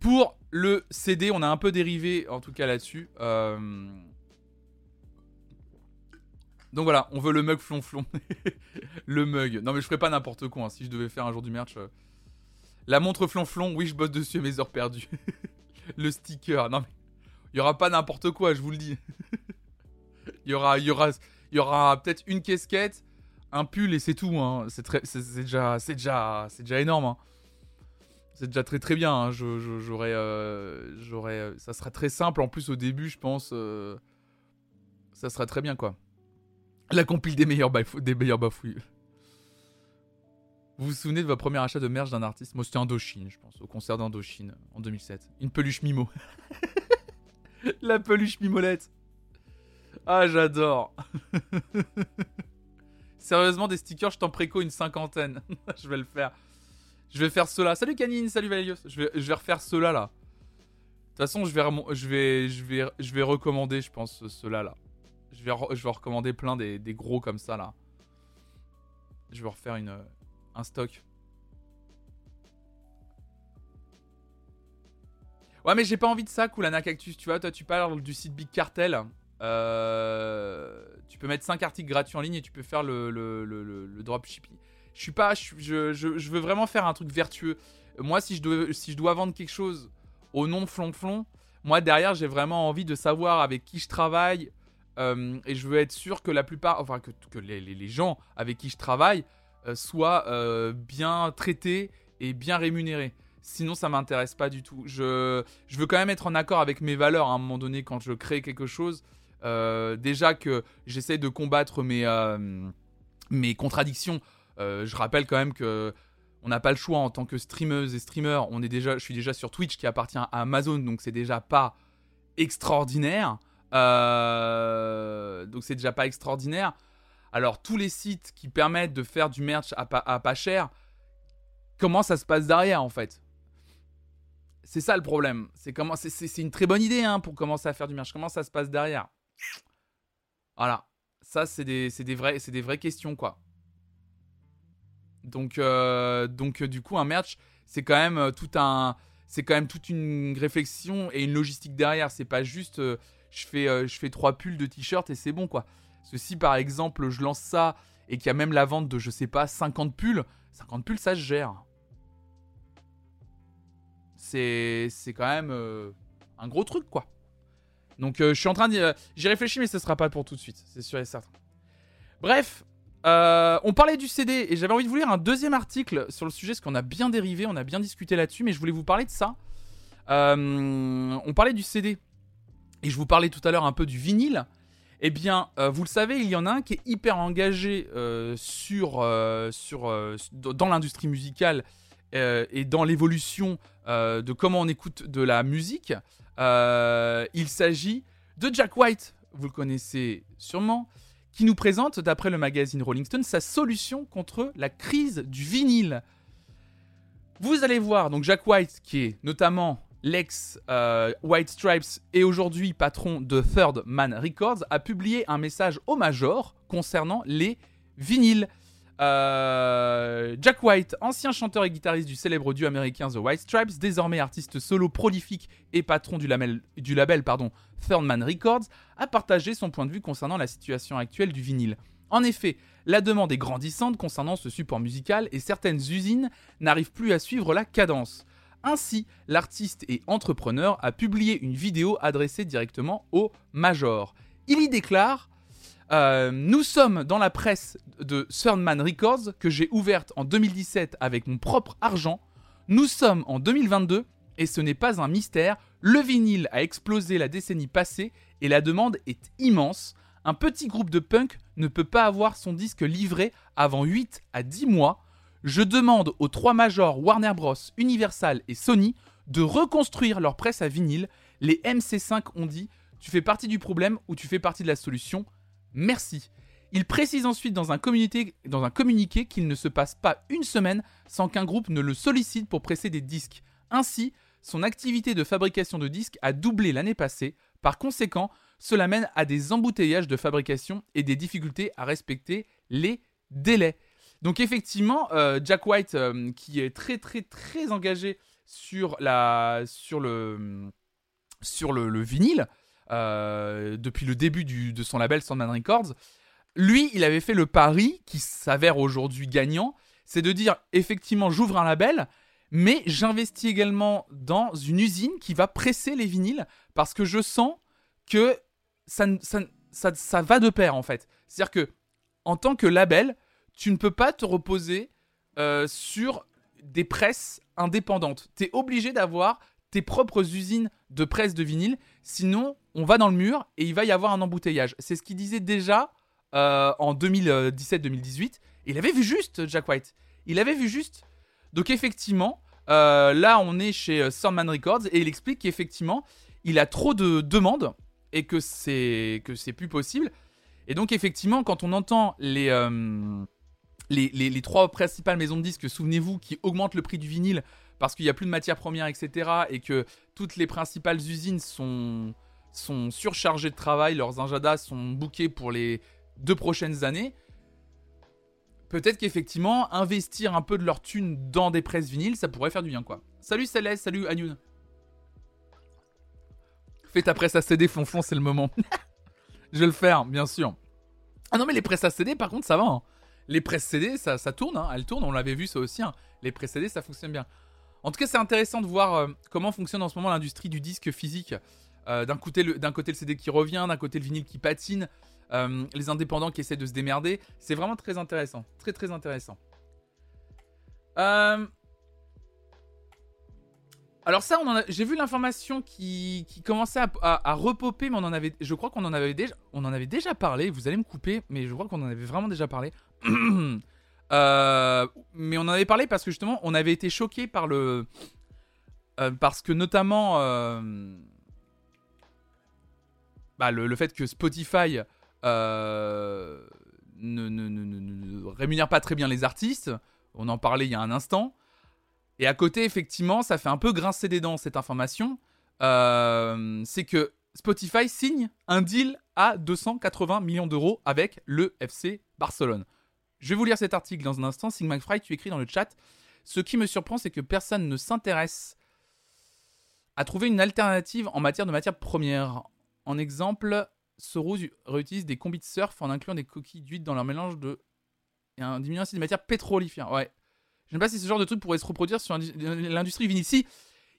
Pour le CD, on a un peu dérivé, en tout cas là-dessus. Euh, donc voilà, on veut le mug flonflon. le mug. Non mais je ferais pas n'importe quoi hein, si je devais faire un jour du merch. Euh. La montre flonflon, oui je bosse dessus mes heures perdues. le sticker, non mais... Il y aura pas n'importe quoi, je vous le dis. Il y aura, y aura, y aura peut-être une casquette, un pull et c'est tout. Hein. C'est déjà, déjà, déjà énorme. Hein. C'est déjà très très bien. Hein. J'aurais, euh, j'aurais, euh, ça sera très simple. En plus au début, je pense, euh, ça sera très bien quoi. La compile des meilleurs, des meilleurs bafouilles. Vous vous souvenez de votre premier achat de merch d'un artiste? Moi, c'était Indochine, je pense, au concert d'Indochine en 2007. Une peluche Mimo. La peluche Mimolette. Ah, j'adore. Sérieusement, des stickers, je t'en préco une cinquantaine. je vais le faire. Je vais faire cela. Salut Canine, salut Valérios. Je vais, refaire cela là. De toute façon, je vais, je vais, je vais, je vais recommander, je pense, cela là. Je vais, je vais recommander plein des, des, gros comme ça là. Je vais refaire une, un stock. Ouais, mais j'ai pas envie de ça, Coolana Cactus. Tu vois, toi, tu parles du site Big Cartel. Euh, tu peux mettre 5 articles gratuits en ligne et tu peux faire le, le, le, le dropshipping je suis pas, je, veux vraiment faire un truc vertueux. Moi, si je dois, vendre quelque chose au nom de Flonflon, moi derrière, j'ai vraiment envie de savoir avec qui je travaille. Euh, et je veux être sûr que la plupart, enfin que, les, gens avec qui je travaille euh, soient euh, bien traités et bien rémunérés. Sinon, ça m'intéresse pas du tout. Je, veux quand même être en accord avec mes valeurs à un moment donné quand je crée quelque chose. déjà que j'essaie de combattre mes contradictions euh, je rappelle quand même que on n'a pas le choix en tant que streameuse et streamer. On est déjà, je suis déjà sur Twitch qui appartient à Amazon, donc c'est déjà pas extraordinaire. Euh, donc c'est déjà pas extraordinaire. Alors tous les sites qui permettent de faire du merch à pas, cher, comment ça se passe derrière en fait? C'est ça le problème. C'est comment c'est une très bonne idée hein, pour commencer à faire du merch. Comment ça se passe derrière? Voilà. Ça c'est des, des, des vraies questions quoi. Donc, euh, donc du coup un merch c'est quand même euh, tout un c'est quand même toute une réflexion et une logistique derrière. C'est pas juste je fais, euh, je fais trois pulls de t-shirt et c'est bon quoi. Ceci par exemple je lance ça et qu'il y a même la vente de je sais pas 50 pulls, 50 pulls ça se gère. C'est, c'est quand même euh, un gros truc quoi. Donc euh, je suis en train de... J'y réfléchis mais ce sera pas pour tout de suite, c'est sûr et certain. Bref, on parlait du CD et j'avais envie de vous lire un deuxième article sur le sujet parce qu'on a bien dérivé, on a bien discuté là-dessus, mais je voulais vous parler de ça. on parlait du CD et je vous parlais tout à l'heure un peu du vinyle, eh bien, euh, vous le savez, il y en a un qui est hyper engagé euh, sur, euh, sur, dans l'industrie musicale et dans l'évolution de comment on écoute de la musique. il s'agit de Jack White, vous le connaissez sûrement, qui nous présente, d'après le magazine Rolling Stone, sa solution contre la crise du vinyle. Vous allez voir, donc Jack White, qui est notamment l'ex euh, White Stripes et aujourd'hui patron de Third Man Records, a publié un message au Major concernant les vinyles. Euh, Jack White, ancien chanteur et guitariste du célèbre duo américain The White Stripes, désormais artiste solo prolifique et patron du label, du label Records, a partagé son point de vue concernant la situation actuelle du vinyle. En effet, la demande est grandissante concernant ce support musical et certaines usines n'arrivent plus à suivre la cadence. Ainsi, l'artiste et entrepreneur a publié une vidéo adressée directement au Major. Il y déclare euh, Nous sommes dans la presse de Third Records que j'ai ouverte en 2017 avec mon propre argent. Nous sommes en 2022 et ce n'est pas un mystère. Le vinyle a explosé la décennie passée et la demande est immense. Un petit groupe de punk ne peut pas avoir son disque livré avant 8 à 10 mois. Je demande aux trois majors Warner Bros, Universal et Sony de reconstruire leur presse à vinyle. Les MC5 ont dit Tu fais partie du problème ou tu fais partie de la solution? Merci. Il précise ensuite dans un, communiqué, qu'il ne se passe pas une semaine sans qu'un groupe ne le sollicite pour presser des disques. Ainsi, son activité de fabrication de disques a doublé l'année passée. Par conséquent, cela mène à des embouteillages de fabrication et des difficultés à respecter les délais. Donc effectivement, euh, Jack White, euh, qui est très très très engagé sur, la, sur le, sur le, vinyle, depuis le début de son label Sandman Records, lui, il avait fait le pari, qui s'avère aujourd'hui gagnant, c'est de dire, effectivement, j'ouvre un label, mais j'investis également dans une usine qui va presser les vinyles, parce que je sens que ça, ça, ça, ça va de pair, en fait. C'est-à-dire que, en tant que label, tu ne peux pas te reposer euh, sur des presses indépendantes. Tu es obligé d'avoir tes propres usines de presse de vinyle, sinon on va dans le mur et il va y avoir un embouteillage. C'est ce qu'il disait déjà euh, en 2017-2018. Il avait vu juste, Jack White. Il avait vu juste. Donc effectivement, euh, là on est chez Sandman Records et il explique qu'effectivement, il a trop de demandes et que c'est que c'est plus possible. Et donc effectivement, quand on entend les les, trois principales maisons de disques, souvenez-vous, qui augmentent le prix du vinyle parce qu'il n'y a plus de matières premières, etc. Et que toutes les principales usines sont, surchargées de travail, leurs agendas sont bookés pour les deux prochaines années. Peut-être qu'effectivement, investir un peu de leur thune dans des presses vinyles, ça pourrait faire du bien, quoi. Salut Céleste, salut Anyoun. Fais ta presse à CD, fonflon, c'est le moment. Je vais le faire, bien sûr. Ah non, mais les presses à CD, par contre, ça va. Hein les presses CD, ça, tourne, hein, elles tournent, on l'avait vu ça aussi, hein. les presses CD, ça fonctionne bien. En tout cas, c'est intéressant de voir euh, comment fonctionne en ce moment l'industrie du disque physique. Euh, d'un côté, le, CD qui revient, d'un côté le vinyle qui patine, euh, les indépendants qui essaient de se démerder. C'est vraiment très intéressant, très très intéressant. Alors ça, j'ai vu l'information qui, commençait à, repoper, mais on en avait, je crois qu'on en avait déjà, on en avait déjà parlé. Vous allez me couper, mais je crois qu'on en avait vraiment déjà parlé. Euh, mais on en avait parlé parce que justement, on avait été choqué par le, euh, parce que notamment, euh, bah, le, fait que Spotify ne, rémunère pas très bien les artistes. On en parlait il y a un instant. Et à côté, effectivement, ça fait un peu grincer des dents cette information. C'est que Spotify signe un deal à 280 millions d'euros avec le FC Barcelone. Je vais vous lire cet article dans un instant. Sig McFry, tu écris dans le chat. Ce qui me surprend, c'est que personne ne s'intéresse à trouver une alternative en matière de matières premières. En exemple, Soros réutilise des combis de surf en incluant des coquilles d'huile dans leur mélange de. et en diminuant ainsi des matières pétrolifères. Ouais. Je ne sais pas si ce genre de truc pourrait se reproduire sur l'industrie vinyle. Si,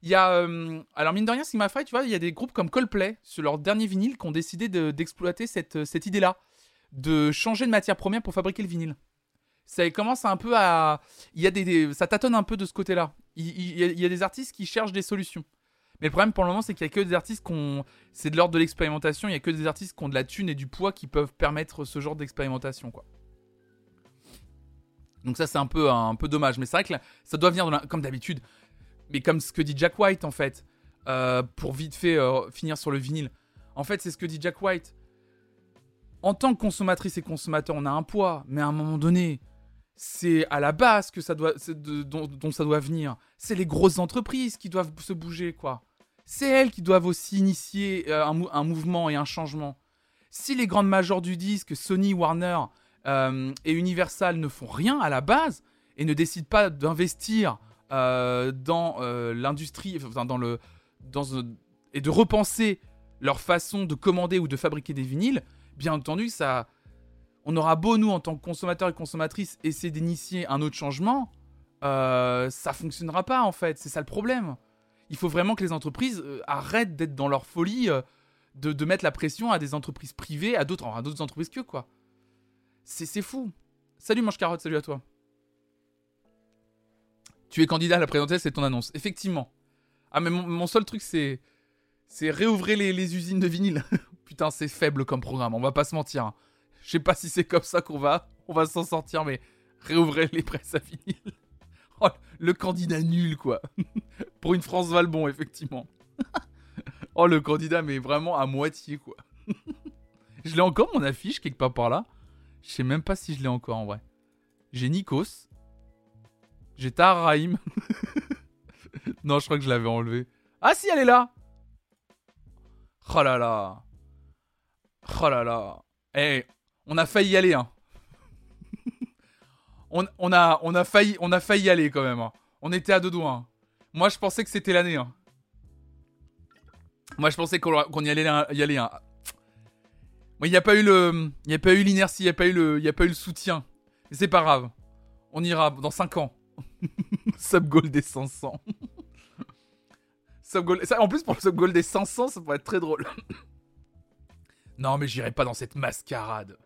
il y a. Euh, alors, mine de rien, Sigma Fry, tu vois, il y a des groupes comme Coldplay, sur leur dernier vinyle, qui ont décidé d'exploiter cette, cette idée-là. De changer de matière première pour fabriquer le vinyle. Ça commence un peu à. Il y a des, ça tâtonne un peu de ce côté-là. Il, y a des artistes qui cherchent des solutions. Mais le problème pour le moment, c'est qu'il y a que des artistes qui ont. C'est de l'ordre de l'expérimentation, il y a que des artistes qui ont de la thune et du poids qui peuvent permettre ce genre d'expérimentation, quoi. Donc ça, c'est un peu, un peu dommage. Mais c'est vrai que ça doit venir, comme d'habitude. Mais comme ce que dit Jack White, en fait. Euh, pour vite fait euh, finir sur le vinyle. En fait, c'est ce que dit Jack White. En tant que consommatrice et consommateur, on a un poids. Mais à un moment donné, c'est à la base que ça doit, dont, ça doit venir. C'est les grosses entreprises qui doivent se bouger, quoi. C'est elles qui doivent aussi initier euh, un, mouvement et un changement. Si les grandes majors du disque, Sony, Warner euh, et Universal ne font rien à la base et ne décident pas d'investir euh, dans l'industrie, dans le, et de repenser leur façon de commander ou de fabriquer des vinyles, bien entendu, ça, on aura beau, nous, en tant que consommateurs et consommatrices, essayer d'initier un autre changement, euh, ça fonctionnera pas, en fait. C'est ça le problème. Il faut vraiment que les entreprises euh, arrêtent d'être dans leur folie euh, de, mettre la pression à des entreprises privées, à d'autres, entreprises que, quoi. C'est fou. Salut, Mange Carotte, salut à toi. Tu es candidat à la présidentielle, c'est ton annonce. Effectivement. Ah, mais mon, seul truc, c'est. C'est réouvrir les, les usines de vinyle. Putain, c'est faible comme programme, on va pas se mentir. Hein. Je sais pas si c'est comme ça qu'on va, on va s'en sortir, mais réouvrez les presses à vinyle. Oh, le candidat nul, quoi. Pour une France Valbon, effectivement. oh, le candidat, mais vraiment à moitié, quoi. je l'ai encore, mon affiche, quelque part par là. Je sais même pas si je l'ai encore, en vrai. J'ai Nikos. J'ai Tahar non, je crois que je l'avais enlevé. Ah si, elle est là Oh là là Oh là là Eh, on a failli y aller, hein. on, a, on, a failli, on a failli y aller quand même. Hein. On était à deux doigts. Hein. Moi, je pensais que c'était l'année. Hein. Moi, je pensais qu'on y allait y aller. Hein. il n'y a pas eu le, il y a pas eu l'inertie, il n'y a pas eu le, il y a pas eu le soutien. Mais c'est pas grave. On ira dans 5 ans. sub goal des 500. sub -goal... en plus, pour le sub goal des 500, ça pourrait être très drôle. non, mais j'irai pas dans cette mascarade.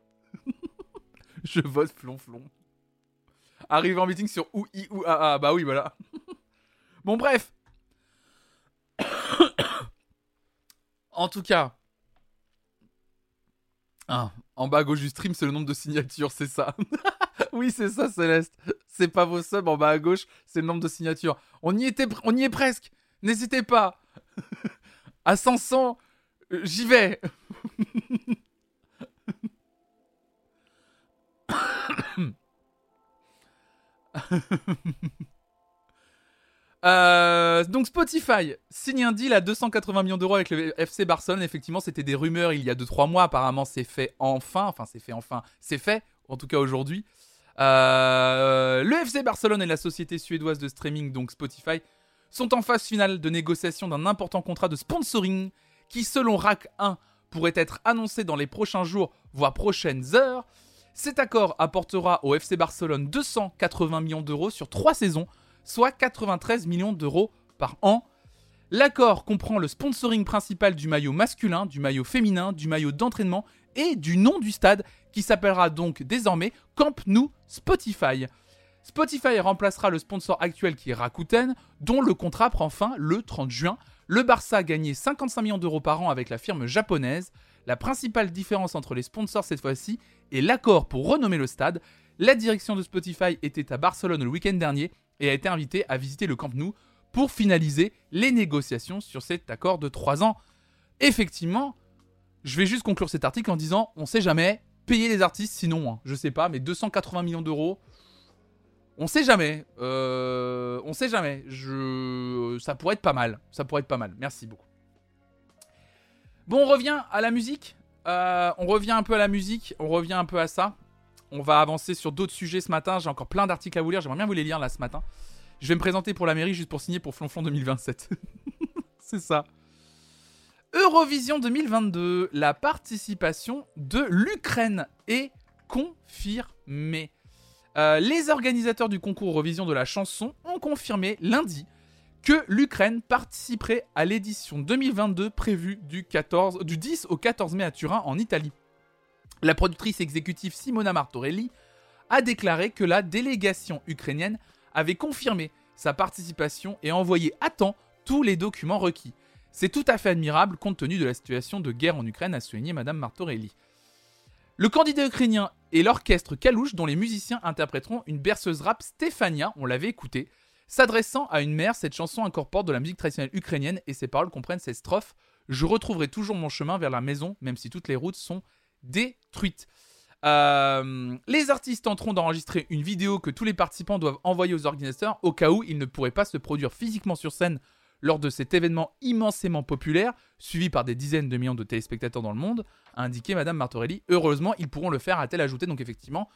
je vote flonflon. Arrive en meeting sur ou i ou a Bah oui, voilà. bon, bref. en tout cas. Ah, en bas à gauche du stream, c'est le nombre de signatures, c'est ça. oui, c'est ça, Céleste. C'est pas vos subs en bas à gauche, c'est le nombre de signatures. On y on y est presque. N'hésitez pas. à 500, euh, j'y vais. Euh, donc Spotify signe un deal à 280 millions d'euros avec le FC Barcelone. Effectivement, c'était des rumeurs il y a 2-3 mois. Apparemment, c'est fait enfin. Enfin, c'est fait enfin. C'est fait, en tout cas aujourd'hui. Euh, le FC Barcelone et la société suédoise de streaming, donc Spotify, sont en phase finale de négociation d'un important contrat de sponsoring qui, selon RAC 1, pourrait être annoncé dans les prochains jours, voire prochaines heures. Cet accord apportera au FC Barcelone 280 millions d'euros sur 3 saisons, soit 93 millions d'euros par an. L'accord comprend le sponsoring principal du maillot masculin, du maillot féminin, du maillot d'entraînement et du nom du stade qui s'appellera donc désormais Camp Nou Spotify. Spotify remplacera le sponsor actuel qui est Rakuten, dont le contrat prend fin le 30 juin. Le Barça a gagné 55 millions d'euros par an avec la firme japonaise. La principale différence entre les sponsors cette fois-ci est l'accord pour renommer le stade. La direction de Spotify était à Barcelone le week-end dernier et a été invitée à visiter le Camp Nou pour finaliser les négociations sur cet accord de 3 ans. Effectivement, je vais juste conclure cet article en disant on sait jamais, payer les artistes, sinon, hein, je sais pas, mais 280 millions d'euros, on sait jamais. Euh, on sait jamais. Ça pourrait être pas mal. Ça pourrait être pas mal. Merci beaucoup. Bon, on revient à la musique. Euh, on revient un peu à la musique. On revient un peu à ça. On va avancer sur d'autres sujets ce matin. J'ai encore plein d'articles à vous lire. J'aimerais bien vous les lire là ce matin. Je vais me présenter pour la mairie juste pour signer pour Flonflon 2027. C'est ça. Eurovision 2022, la participation de l'Ukraine est confirmée. Euh, les organisateurs du concours Eurovision de la chanson ont confirmé lundi que l'Ukraine participerait à l'édition 2022 prévue du, 14, du 10 au 14 mai à Turin en Italie. La productrice exécutive Simona Martorelli a déclaré que la délégation ukrainienne avait confirmé sa participation et envoyé à temps tous les documents requis. C'est tout à fait admirable compte tenu de la situation de guerre en Ukraine, a souligné Madame Martorelli. Le candidat ukrainien et l'orchestre Kalouche, dont les musiciens interpréteront une berceuse rap Stefania, on l'avait écouté. S'adressant à une mère, cette chanson incorpore de la musique traditionnelle ukrainienne et ses paroles comprennent ces strophes Je retrouverai toujours mon chemin vers la maison, même si toutes les routes sont détruites. Euh, les artistes tenteront d'enregistrer une vidéo que tous les participants doivent envoyer aux organisateurs au cas où ils ne pourraient pas se produire physiquement sur scène lors de cet événement immensément populaire, suivi par des dizaines de millions de téléspectateurs dans le monde, a indiqué Madame Martorelli. Heureusement, ils pourront le faire, a-t-elle ajouté. Donc effectivement,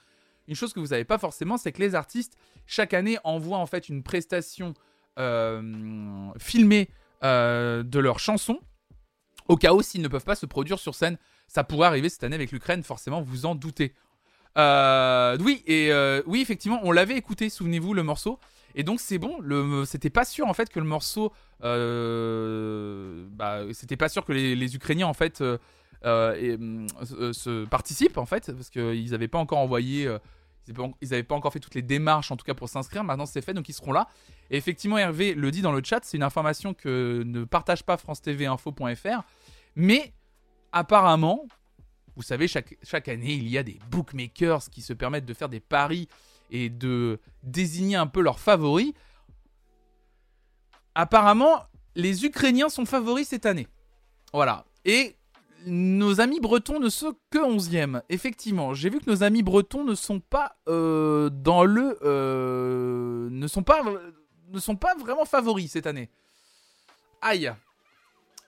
une chose que vous savez pas forcément, c'est que les artistes, chaque année, envoient en fait une prestation euh, filmée euh, de leurs chansons, au cas où s'ils ne peuvent pas se produire sur scène. Ça pourrait arriver cette année avec l'Ukraine, forcément, vous en doutez. Euh, oui, et effectivement, on l'avait écouté, souvenez-vous, le morceau. Et donc c'est bon, c'était pas sûr en fait que le morceau, bah, c'était pas sûr que les, Ukrainiens en fait euh, euh, se participent en fait, parce qu'ils n'avaient pas encore envoyé, ils n'avaient pas encore fait toutes les démarches en tout cas pour s'inscrire. Maintenant c'est fait, donc ils seront là. Et effectivement Hervé le dit dans le chat, c'est une information que ne partage pas France TV Info.fr, mais apparemment, vous savez, chaque, chaque année il y a des bookmakers qui se permettent de faire des paris et de désigner un peu leurs favoris. Apparemment, les Ukrainiens sont favoris cette année. Voilà. Et nos amis bretons ne sont que 11e. Effectivement, j'ai vu que nos amis bretons ne sont pas euh, dans le. Euh, ne, sont pas, ne sont pas vraiment favoris cette année. Aïe.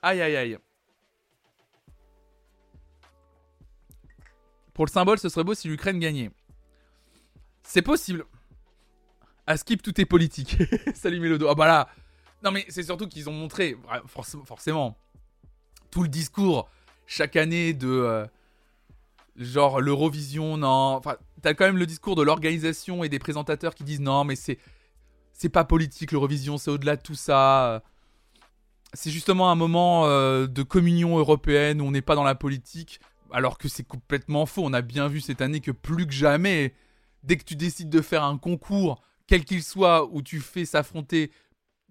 Aïe, aïe, aïe. Pour le symbole, ce serait beau si l'Ukraine gagnait. C'est possible. À skip, tout est politique. Salut Mélodo. Ah bah là. Non mais c'est surtout qu'ils ont montré, forcément, tout le discours chaque année de euh, genre l'Eurovision, non. Enfin, t'as quand même le discours de l'organisation et des présentateurs qui disent non mais c'est c'est pas politique l'Eurovision, c'est au-delà de tout ça. C'est justement un moment euh, de communion européenne où on n'est pas dans la politique, alors que c'est complètement faux. On a bien vu cette année que plus que jamais, dès que tu décides de faire un concours, quel qu'il soit, où tu fais s'affronter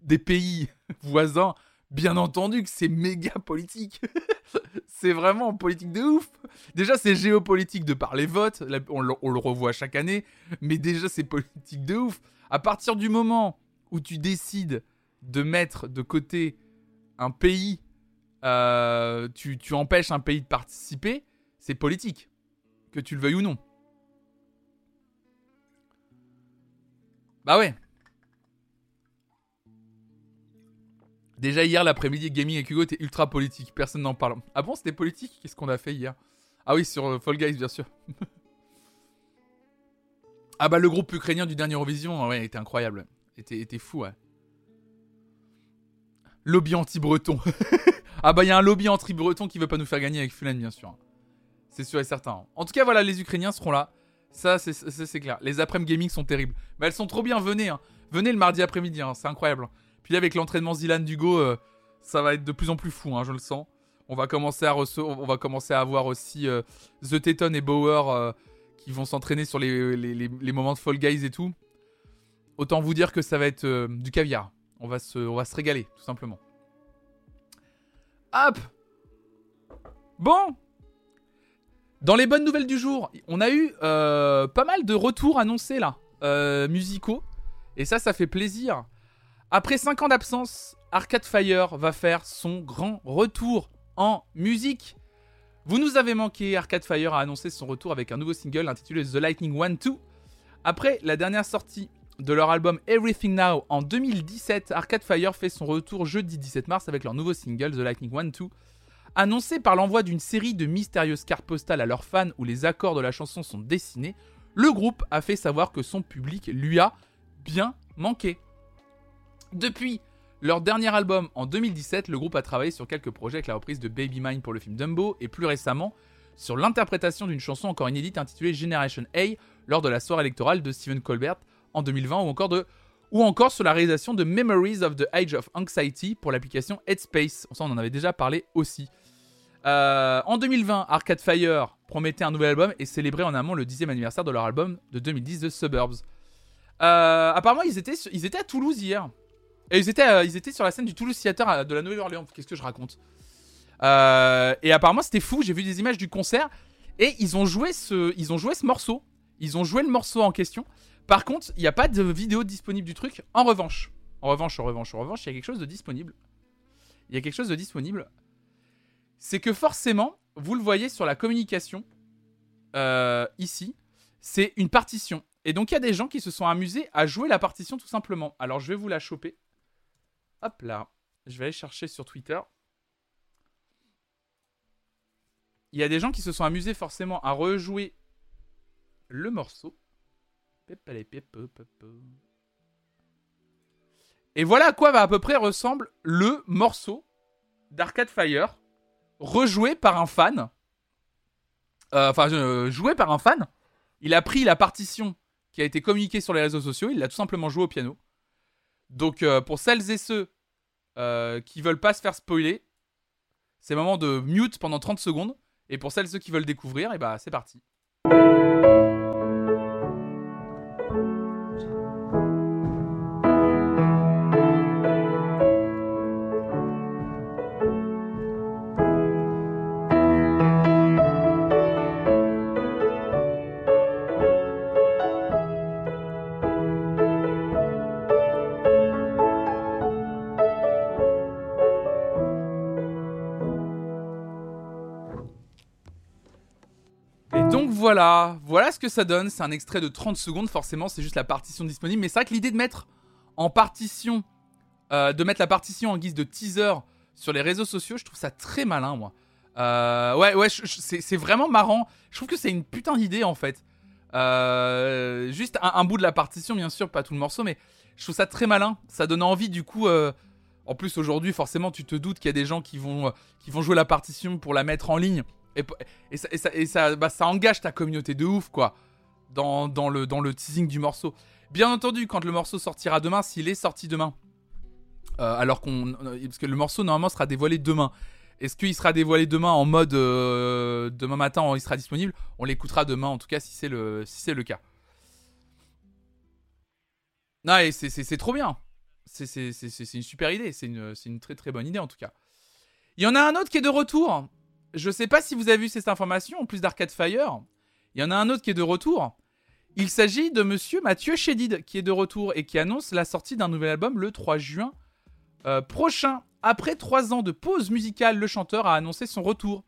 des pays voisins, bien entendu que c'est méga politique. c'est vraiment politique de ouf. Déjà, c'est géopolitique de par les votes, on, le revoit chaque année, mais déjà, c'est politique de ouf. À partir du moment où tu décides de mettre de côté un pays, euh, tu empêches un pays de participer, c'est politique. Que tu le veuilles ou non. Bah ouais. Déjà hier l'après-midi, gaming avec Hugo était ultra politique. Personne n'en parle. Ah bon, c'était politique? Qu'est-ce qu'on a fait hier? Ah oui, sur euh, Fall Guys, bien sûr. ah bah le groupe ukrainien du dernier Eurovision, ouais, était incroyable. Était, était fou, ouais. Lobby anti-breton. ah bah il y a un lobby anti-breton qui veut pas nous faire gagner avec Fulen, bien sûr. C'est sûr et certain. En tout cas, voilà, les Ukrainiens seront là. Ça, c'est clair. Les après-midi gaming sont terribles. Mais elles sont trop bien, venez. Hein. Venez le mardi après-midi, hein, c'est incroyable. Puis avec l'entraînement Zilan Dugo, euh, ça va être de plus en plus fou, hein, je le sens. On va commencer à, avoir aussi euh, The Teton et Bauer euh, qui vont s'entraîner sur les, moments de Fall Guys et tout. Autant vous dire que ça va être du caviar. On va, se, régaler, tout simplement. Hop Bon dans les bonnes nouvelles du jour, on a eu pas mal de retours annoncés là, musicaux. Et ça, ça fait plaisir. Après 5 ans d'absence, Arcade Fire va faire son grand retour en musique. Vous nous avez manqué, Arcade Fire a annoncé son retour avec un nouveau single intitulé The Lightning One 2. Après la dernière sortie de leur album Everything Now en 2017, Arcade Fire fait son retour jeudi 17 mars avec leur nouveau single The Lightning One 2. Annoncé par l'envoi d'une série de mystérieuses cartes postales à leurs fans où les accords de la chanson sont dessinés, le groupe a fait savoir que son public lui a bien manqué. Depuis leur dernier album en 2017, le groupe a travaillé sur quelques projets avec la reprise de Baby Mine pour le film Dumbo et plus récemment sur l'interprétation d'une chanson encore inédite intitulée Generation A lors de la soirée électorale de Stephen Colbert en 2020 ou encore, sur la réalisation de Memories of the Age of Anxiety pour l'application Headspace. Ça, on en avait déjà parlé aussi. Euh, en 2020, Arcade Fire promettait un nouvel album et célébrait en amont le 10e anniversaire de leur album de 2010, The Suburbs. Euh, apparemment, ils étaient, ils étaient à Toulouse hier. Et ils étaient, euh, ils étaient sur la scène du Toulouse Theater de la Nouvelle-Orléans. Qu'est-ce que je raconte Et apparemment, c'était fou. J'ai vu des images du concert. Et ils ont joué ce, ils ont joué ce morceau. Ils ont joué le morceau en question. Par contre, il n'y a pas de vidéo disponible du truc. En revanche, en revanche, en revanche, en revanche, il y a quelque chose de disponible. Il y a quelque chose de disponible. C'est que forcément, vous le voyez sur la communication, euh, ici, c'est une partition. Et donc, il y a des gens qui se sont amusés à jouer la partition tout simplement. Alors, je vais vous la choper. Hop là. Je vais aller chercher sur Twitter. Il y a des gens qui se sont amusés forcément à rejouer le morceau. Et voilà à quoi va à peu près ressemble le morceau d'Arcade Fire, rejoué par un fan. Euh, enfin, euh, joué par un fan. Il a pris la partition qui a été communiquée sur les réseaux sociaux, il l'a tout simplement joué au piano. Donc, euh, pour celles et ceux qui veulent pas se faire spoiler, c'est le moment de mute pendant 30 secondes. Et pour celles et ceux qui veulent découvrir, et eh bah c'est parti. Voilà, voilà ce que ça donne. C'est un extrait de 30 secondes, forcément, c'est juste la partition disponible. Mais c'est vrai que l'idée de mettre en partition, euh, de mettre la partition en guise de teaser sur les réseaux sociaux, je trouve ça très malin, moi. Euh, ouais, ouais, c'est vraiment marrant. Je trouve que c'est une putain d'idée, en fait. Euh, juste un, bout de la partition, bien sûr, pas tout le morceau, mais je trouve ça très malin. Ça donne envie, du coup. en plus, aujourd'hui, forcément, tu te doutes qu'il y a des gens qui vont, qui vont jouer la partition pour la mettre en ligne et, ça, bah, ça, engage ta communauté de ouf, quoi, dans, le, teasing du morceau. Bien entendu, quand le morceau sortira demain, s'il est sorti demain, euh, alors qu'on. Parce que le morceau, normalement, sera dévoilé demain. Est-ce qu'il sera dévoilé demain en mode euh, demain matin, il sera disponible? On l'écoutera demain, en tout cas, si c'est le cas. Non, et c'est trop bien. C'est une super idée. C'est une, une très très bonne idée, en tout cas. Il y en a un autre qui est de retour je sais pas si vous avez vu cette information, en plus d'Arcade Fire, il y en a un autre qui est de retour. Il s'agit de monsieur Mathieu Chédid qui est de retour et qui annonce la sortie d'un nouvel album le 3 juin euh, prochain. Après trois ans de pause musicale, le chanteur a annoncé son retour.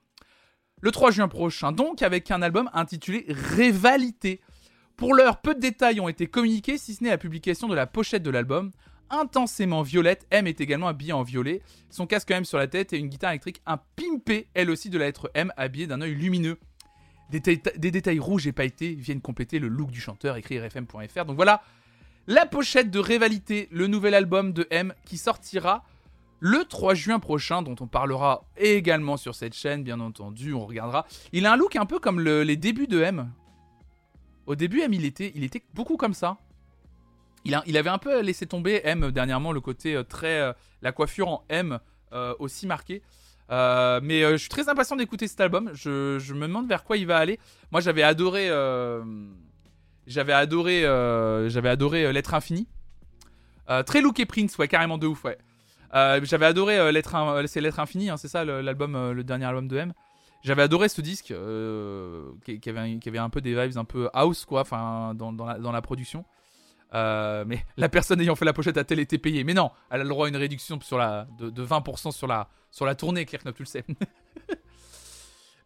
Le 3 juin prochain, donc, avec un album intitulé Révalité. Pour l'heure, peu de détails ont été communiqués, si ce n'est la publication de la pochette de l'album intensément violette. M est également habillée en violet. Son casque M sur la tête et une guitare électrique un pimpé, elle aussi de la lettre M, habillée d'un œil lumineux. Des, détails rouges et pailletés viennent compléter le look du chanteur, écrit rfm.fr. Donc voilà, la pochette de Révalité, le nouvel album de M qui sortira le 3 juin prochain, dont on parlera également sur cette chaîne, bien entendu, on regardera. Il a un look un peu comme les débuts de M. Au début, M, il était, il était beaucoup comme ça. Il, avait un peu laissé tomber M dernièrement, le côté euh, très. Euh, la coiffure en M euh, aussi marquée. mais je suis très impatient d'écouter cet album. Je, me demande vers quoi il va aller. Moi, j'avais adoré. j'avais adoré. j'avais adoré Lettre Infinie. très looké Prince, ouais, carrément de ouf, ouais. j'avais adoré Lettre, c'est Lettre Infinie, hein, c'est ça l'album, le dernier album de M. J'avais adoré ce disque qui, avait, qui, avait, un peu des vibes un peu house, quoi, enfin, dans, dans la production. Euh, mais la personne ayant fait la pochette a-t-elle été payée Mais non, elle a le droit à une réduction la, de, 20% sur la, sur la tournée, Claire Knop, tu le sais.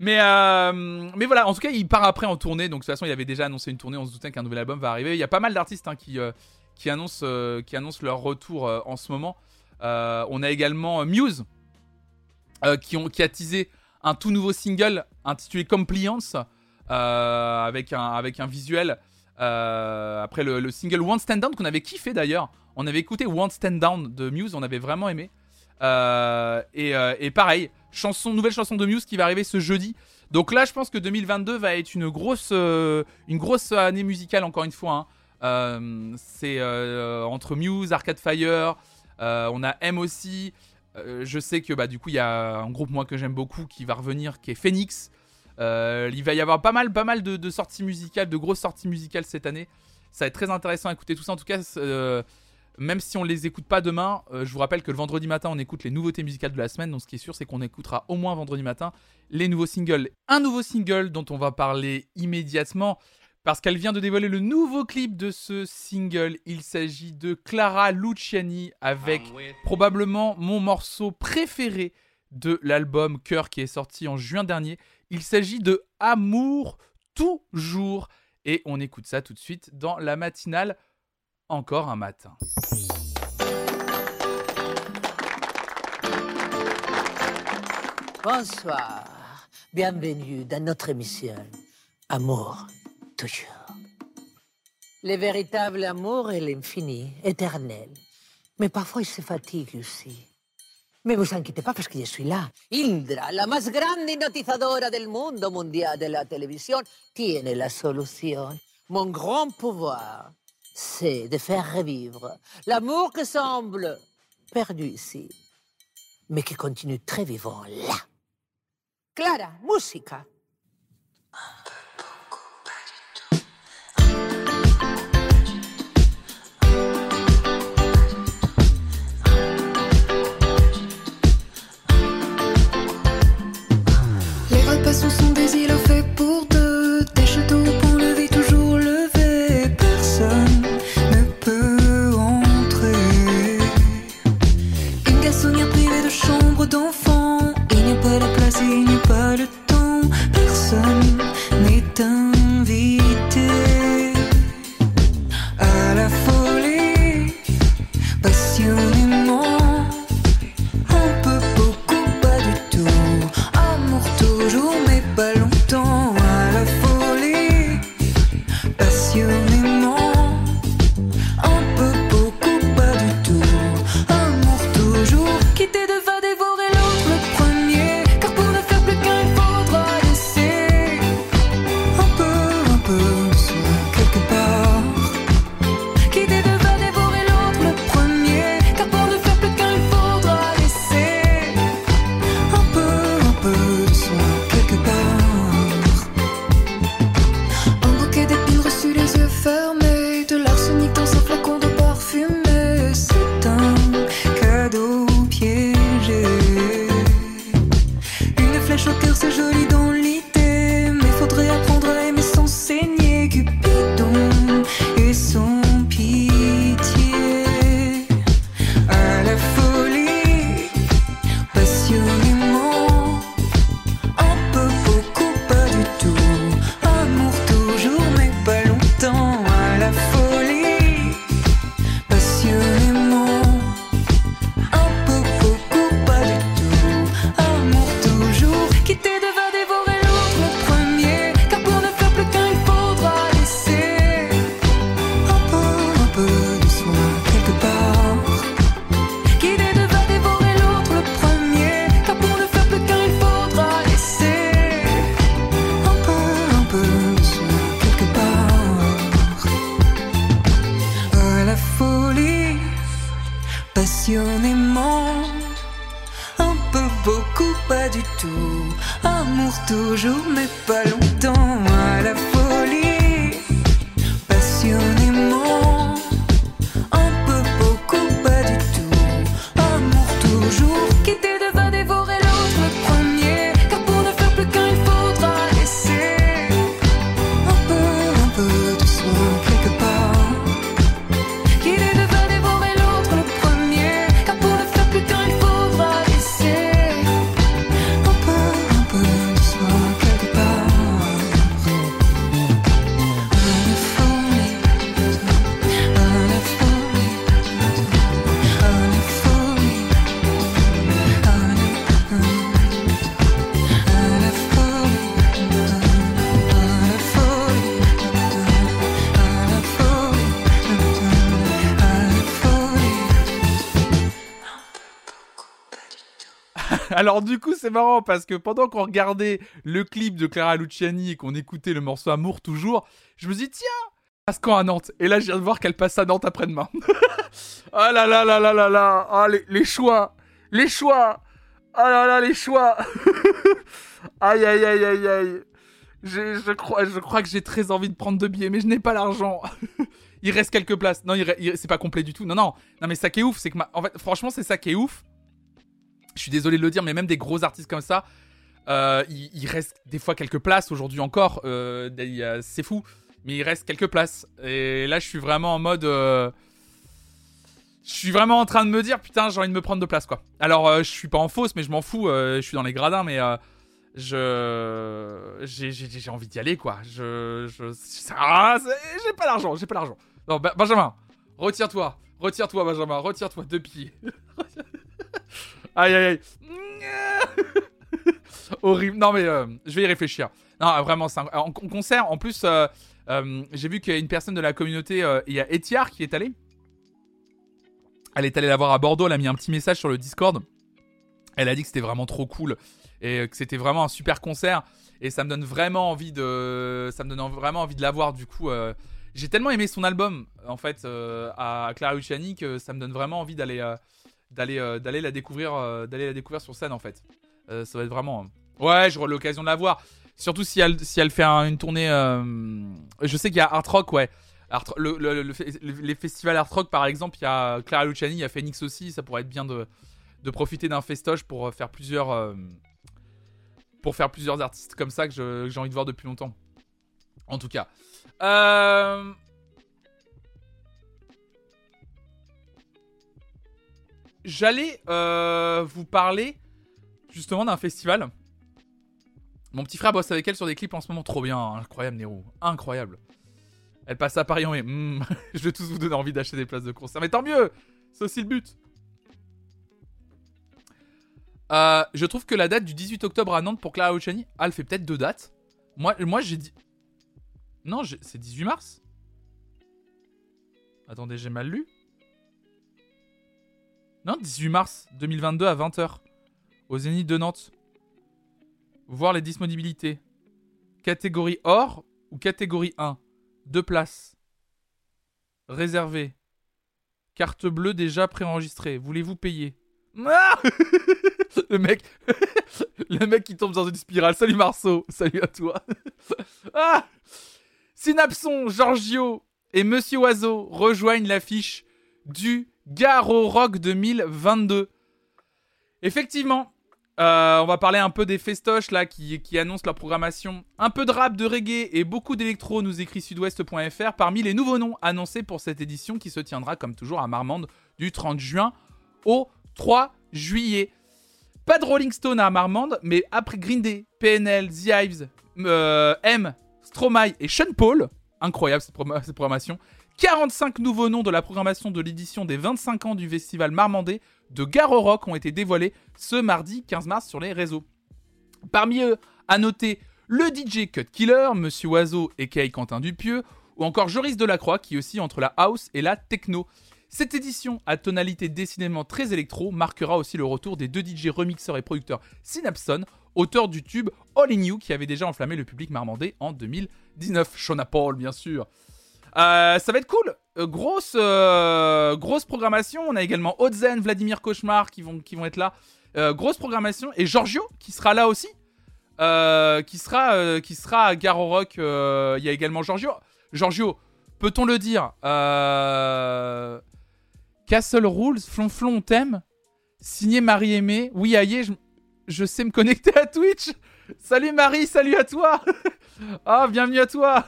Mais, euh, mais voilà, en tout cas, il part après en tournée. Donc, de toute façon, il avait déjà annoncé une tournée. On se doutait qu'un nouvel album va arriver. Il y a pas mal d'artistes hein, qui, euh, qui, annoncent, qui annoncent leur retour en ce moment. on a également Muse qui, ont, qui a teasé un tout nouveau single intitulé Compliance avec, un, avec un visuel. Après le, single One Stand Down qu'on avait kiffé d'ailleurs. On avait écouté One Stand Down de Muse, on avait vraiment aimé. et, et pareil, chanson, nouvelle chanson de Muse qui va arriver ce jeudi. Donc là, je pense que 2022 va être une grosse, euh, une grosse année musicale, encore une fois. Hein. Euh, c'est euh, entre Muse, Arcade Fire, on a M aussi. je sais que bah, du coup, il y a un groupe moi que j'aime beaucoup qui va revenir, qui est Phoenix. Il va y avoir pas mal, pas mal de, de, sorties musicales, de grosses sorties musicales cette année. Ça va être très intéressant à écouter tout ça. En tout cas, même si on les écoute pas demain, euh, je vous rappelle que le vendredi matin, on écoute les nouveautés musicales de la semaine. Donc, ce qui est sûr, c'est qu'on écoutera au moins vendredi matin les nouveaux singles. Un nouveau single dont on va parler immédiatement parce qu'elle vient de dévoiler le nouveau clip de ce single. Il s'agit de Clara Luciani avec probablement mon morceau préféré de l'album Cœur qui est sorti en juin dernier. Il s'agit de Amour toujours. Et on écoute ça tout de suite dans la matinale encore un matin. Bonsoir, bienvenue dans notre émission Amour toujours. Le véritable amour est l'infini, éternel. Mais parfois il se fatigue aussi. Mais vous inquiétez pas parce que je suis là. Indra, la más grande hipnotizadora del mundo mundial de la televisión, tiene la solución. Mon grand pouvoir c'est de faire revivre l'amour qui semble perdu ici, mais qui continue très vivant là. Clara, musica. Repas sont des îlots faits Alors du coup, c'est marrant parce que pendant qu'on regardait le clip de Clara Luciani et qu'on écoutait le morceau Amour toujours, je me dis tiens, passe quand à Nantes? Et là, je viens de voir qu'elle passe à Nantes après-demain. oh là là là là là là, ah, les, les choix, les choix, oh là là les choix. aïe aïe aïe aïe aïe. Je crois, je crois que j'ai très envie de prendre deux billets, mais je n'ai pas l'argent. il reste quelques places. Non, il il- c'est pas complet du tout. Non, non, non, mais ça qui est ouf, c'est que, ma- en fait, franchement, c'est ça qui est ouf. Je suis désolé de le dire, mais même des gros artistes comme ça, euh, il, reste des fois quelques places aujourd'hui encore. euh, a- c'est fou, mais il reste quelques places. Et là, je suis vraiment en mode. euh, je suis vraiment en train de me dire, putain, j'ai envie de me prendre de place, quoi. Alors, euh, je suis pas en fausse, mais je m'en fous. euh, je suis dans les gradins, mais euh, je j'ai- envie d'y aller, quoi. Je je ah, j'ai pas l'argent, j'ai pas l'argent. Non, Benjamin, retire-toi, retire-toi, Benjamin, retire-toi, deux pieds. aïe aïe aïe. Horrible. Non mais euh, je vais y réfléchir. Non, vraiment, c'est un- en, concert. En plus, euh, euh, j'ai vu qu'il y a une personne de la communauté. il y a Etiar qui est allé. Elle est allée la voir à Bordeaux. Elle a mis un petit message sur le Discord. Elle a dit que c'était vraiment trop cool et que c'était vraiment un super concert. Et ça me donne vraiment envie de, ça la voir. Du coup, j'ai tellement aimé son album en fait à Clara Luciani que ça me donne vraiment envie d'aller, d'aller, euh, d'aller la découvrir, euh, d'aller la découvrir sur scène en fait. Euh, ça va être vraiment. Ouais, j'aurai l'occasion de la voir. Surtout si elle, fait un- une tournée. Je sais qu'il y a Art Rock, ouais. Art- le- les festivals Art Rock, par exemple, il y a Clara Luciani, il y a Phoenix aussi. Ça pourrait être bien de, profiter d'un festoche pour faire plusieurs. pour faire plusieurs artistes comme ça que j'ai envie de voir depuis longtemps. En tout cas. J'allais euh, vous parler justement d'un festival. Mon petit frère bosse avec elle sur des clips en ce moment. Trop bien, hein. incroyable Nero. Incroyable. Elle passe à Paris en mai. Hmm, je vais tous vous donner envie d'acheter des places de concert. Mais tant mieux C'est aussi le but. Euh, je trouve que la date du 18 octobre à Nantes pour Clara Luciani, ah, elle fait peut-être deux dates. Moi, moi j'ai dit. Non, c'est 18 mars Attendez, j'ai mal lu. Non, 18 mars 2022 à 20h. Au Zénith de Nantes. Voir les disponibilités. Catégorie or ou catégorie 1 Deux places. Réservé. Carte bleue déjà préenregistrée. Voulez-vous payer? Le mec. Le mec qui tombe dans une spirale. Salut Marceau. Salut à toi. ah Synapson, Giorgio et Monsieur Oiseau rejoignent l'affiche du Garo Rock 2022. Effectivement, euh, on va parler un peu des festoches là qui, annoncent leur programmation. Un peu de rap, de reggae et beaucoup d'électro, nous écrit sudouest.fr, parmi les nouveaux noms annoncés pour cette édition qui se tiendra comme toujours à Marmande du 30 juin au 3 juillet. Pas de Rolling Stone à Marmande, mais après Green Day, PNL, The Hives, euh, M, Stromae et Sean Paul, incroyable cette, programmation, 45 nouveaux noms de la programmation de l'édition des 25 ans du festival marmandais de Garo Rock ont été dévoilés ce mardi 15 mars sur les réseaux. Parmi eux, à noter le DJ Cut Killer, Monsieur Oiseau et Kay Quentin Dupieux, ou encore Joris Delacroix qui oscille entre la house et la techno. Cette édition, à tonalité décidément très électro, marquera aussi le retour des deux DJ remixeurs et producteurs Synapson, auteurs du tube All In You qui avait déjà enflammé le public marmandais en 2019. Shona Paul, bien sûr. Euh, ça va être cool. Euh, grosse, euh, grosse programmation. On a également Odzen, Vladimir Cauchemar qui vont, être là. Grosse programmation. Et Giorgio qui sera là aussi. Qui, sera, qui à Garo Rock. Euh, Il y a également Giorgio. Giorgio, peut-on le dire Castle Rules, Flonflon, on t'aime. Signé Marie-Aimée. Oui, aïe, je, je sais me connecter à Twitch. Salut Marie, salut à toi. Ah, bienvenue à toi.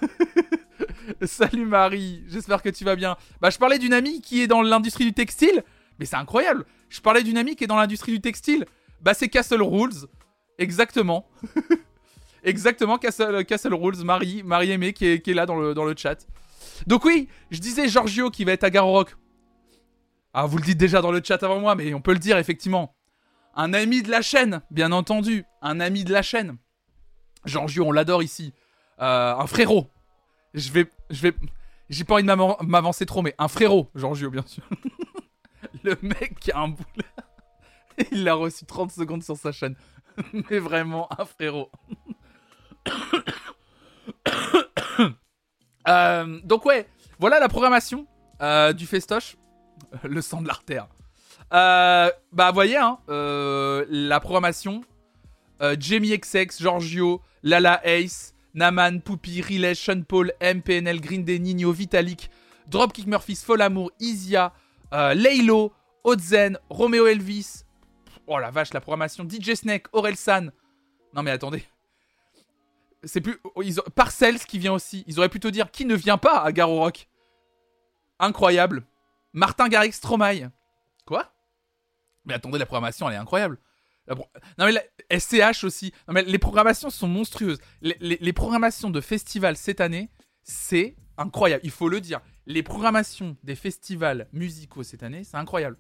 Salut Marie, j'espère que tu vas bien. Bah, je parlais d'une amie qui est dans l'industrie du textile, mais c'est incroyable. Je parlais d'une amie qui est dans l'industrie du textile. Bah, c'est Castle Rules. Exactement. Exactement, Castle, Rules, Marie, Marie Aimée qui est, là dans le, chat. Donc, oui, je disais Giorgio qui va être à Garo Rock. Ah, vous le dites déjà dans le chat avant moi, mais on peut le dire effectivement. Un ami de la chaîne, bien entendu. Un ami de la chaîne. Giorgio, on l'adore ici. Euh, un frérot. Je vais, je vais, j'ai pas envie de m'avan- m'avancer trop, mais un frérot, Giorgio, bien sûr. le mec qui a un boulet. Il l'a reçu 30 secondes sur sa chaîne. Mais vraiment, un frérot. Euh, donc ouais, voilà la programmation euh, du festoche. Le sang de l'artère. Euh, bah voyez, hein, euh, la programmation. Euh, Jamie XX, Giorgio, Lala Ace, Naman, Poupy, Riley, Sean Paul, MPNL, Green Day, Nino, Vitalik, Dropkick Murphys, Fol Amour, Isia, Laylo, Ozen, Romeo Elvis. Oh la vache, la programmation. DJ Snake, Orelsan. Non mais attendez. C'est plus. oh, Ils qui vient aussi. Ils auraient plutôt dire qui ne vient pas à Garo Rock? Incroyable. Martin Garrix Stromae. Quoi? Mais attendez, la programmation elle est incroyable. Non mais la... SCH aussi. Non mais les programmations sont monstrueuses. Les, programmations de festivals cette année, c'est incroyable. Il faut le dire. Les programmations des festivals musicaux cette année, c'est incroyable.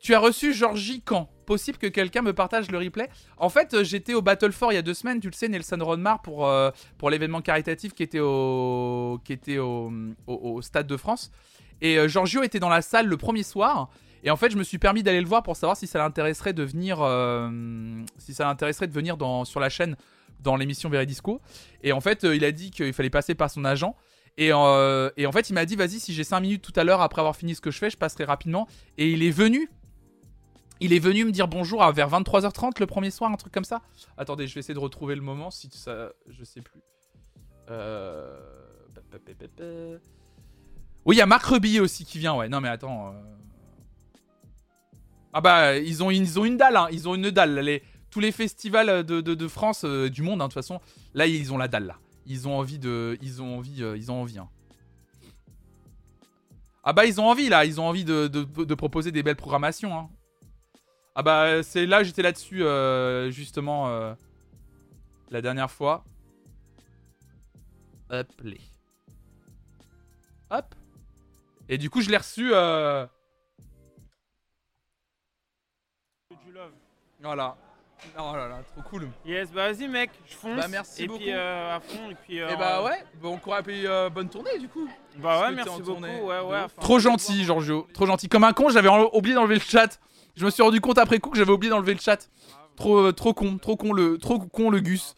Tu as reçu Georgie quand Possible que quelqu'un me partage le replay? En fait, euh, j'étais au Battle il y a deux semaines, tu le sais, Nelson Rodmar pour, euh, pour l'événement caritatif qui était au, qui était au- au Stade de France. Et euh, Giorgio était dans la salle le premier soir. Et en fait, je me suis permis d'aller le voir pour savoir si ça l'intéresserait de venir, euh, si ça l'intéresserait de venir dans, sur la chaîne dans l'émission Veridisco. Et en fait, euh, il a dit qu'il fallait passer par son agent. Et, euh, en fait, il m'a dit, vas-y, si j'ai 5 minutes tout à l'heure après avoir fini ce que je fais, je passerai rapidement. Et il est venu. Il est venu me dire bonjour à vers 23h30 le premier soir, un truc comme ça. Attendez, je vais essayer de retrouver le moment si ça. Je sais plus. Euh... Oui, il y a Marc Rebillet aussi qui vient, ouais. Non, mais attends. Ah bah, ils ont, une dalle, hein. Ils ont une dalle. Tous les festivals de, France, euh, du monde, hein, de toute façon, là, ils ont la dalle, là. Ils ont envie de. Ils ont envie. euh, ils ont envie, hein. Ah bah, ils ont envie, là. Ils ont envie de, proposer des belles programmations, hein. Ah bah, c'est là, j'étais là-dessus, euh, justement, la dernière fois. Hop, les. Hop. Et du coup, je l'ai reçu. Voilà. Oh là là, trop cool. Yes, bah vas-y mec, je fonce. Bah, merci et beaucoup. puis euh, à fond et puis. euh, Et bah ouais, bon courage et euh, bonne tournée du coup. Bah parce ouais, merci beaucoup. tournée Ouais, ouais. enfin, Trop gentil. Giorgio. Trop gentil. Comme un con, j'avais oublié d'enlever le chat. Je me suis rendu compte après coup que j'avais oublié d'enlever le chat. Trop, euh, trop con, trop con le, trop con le Gus.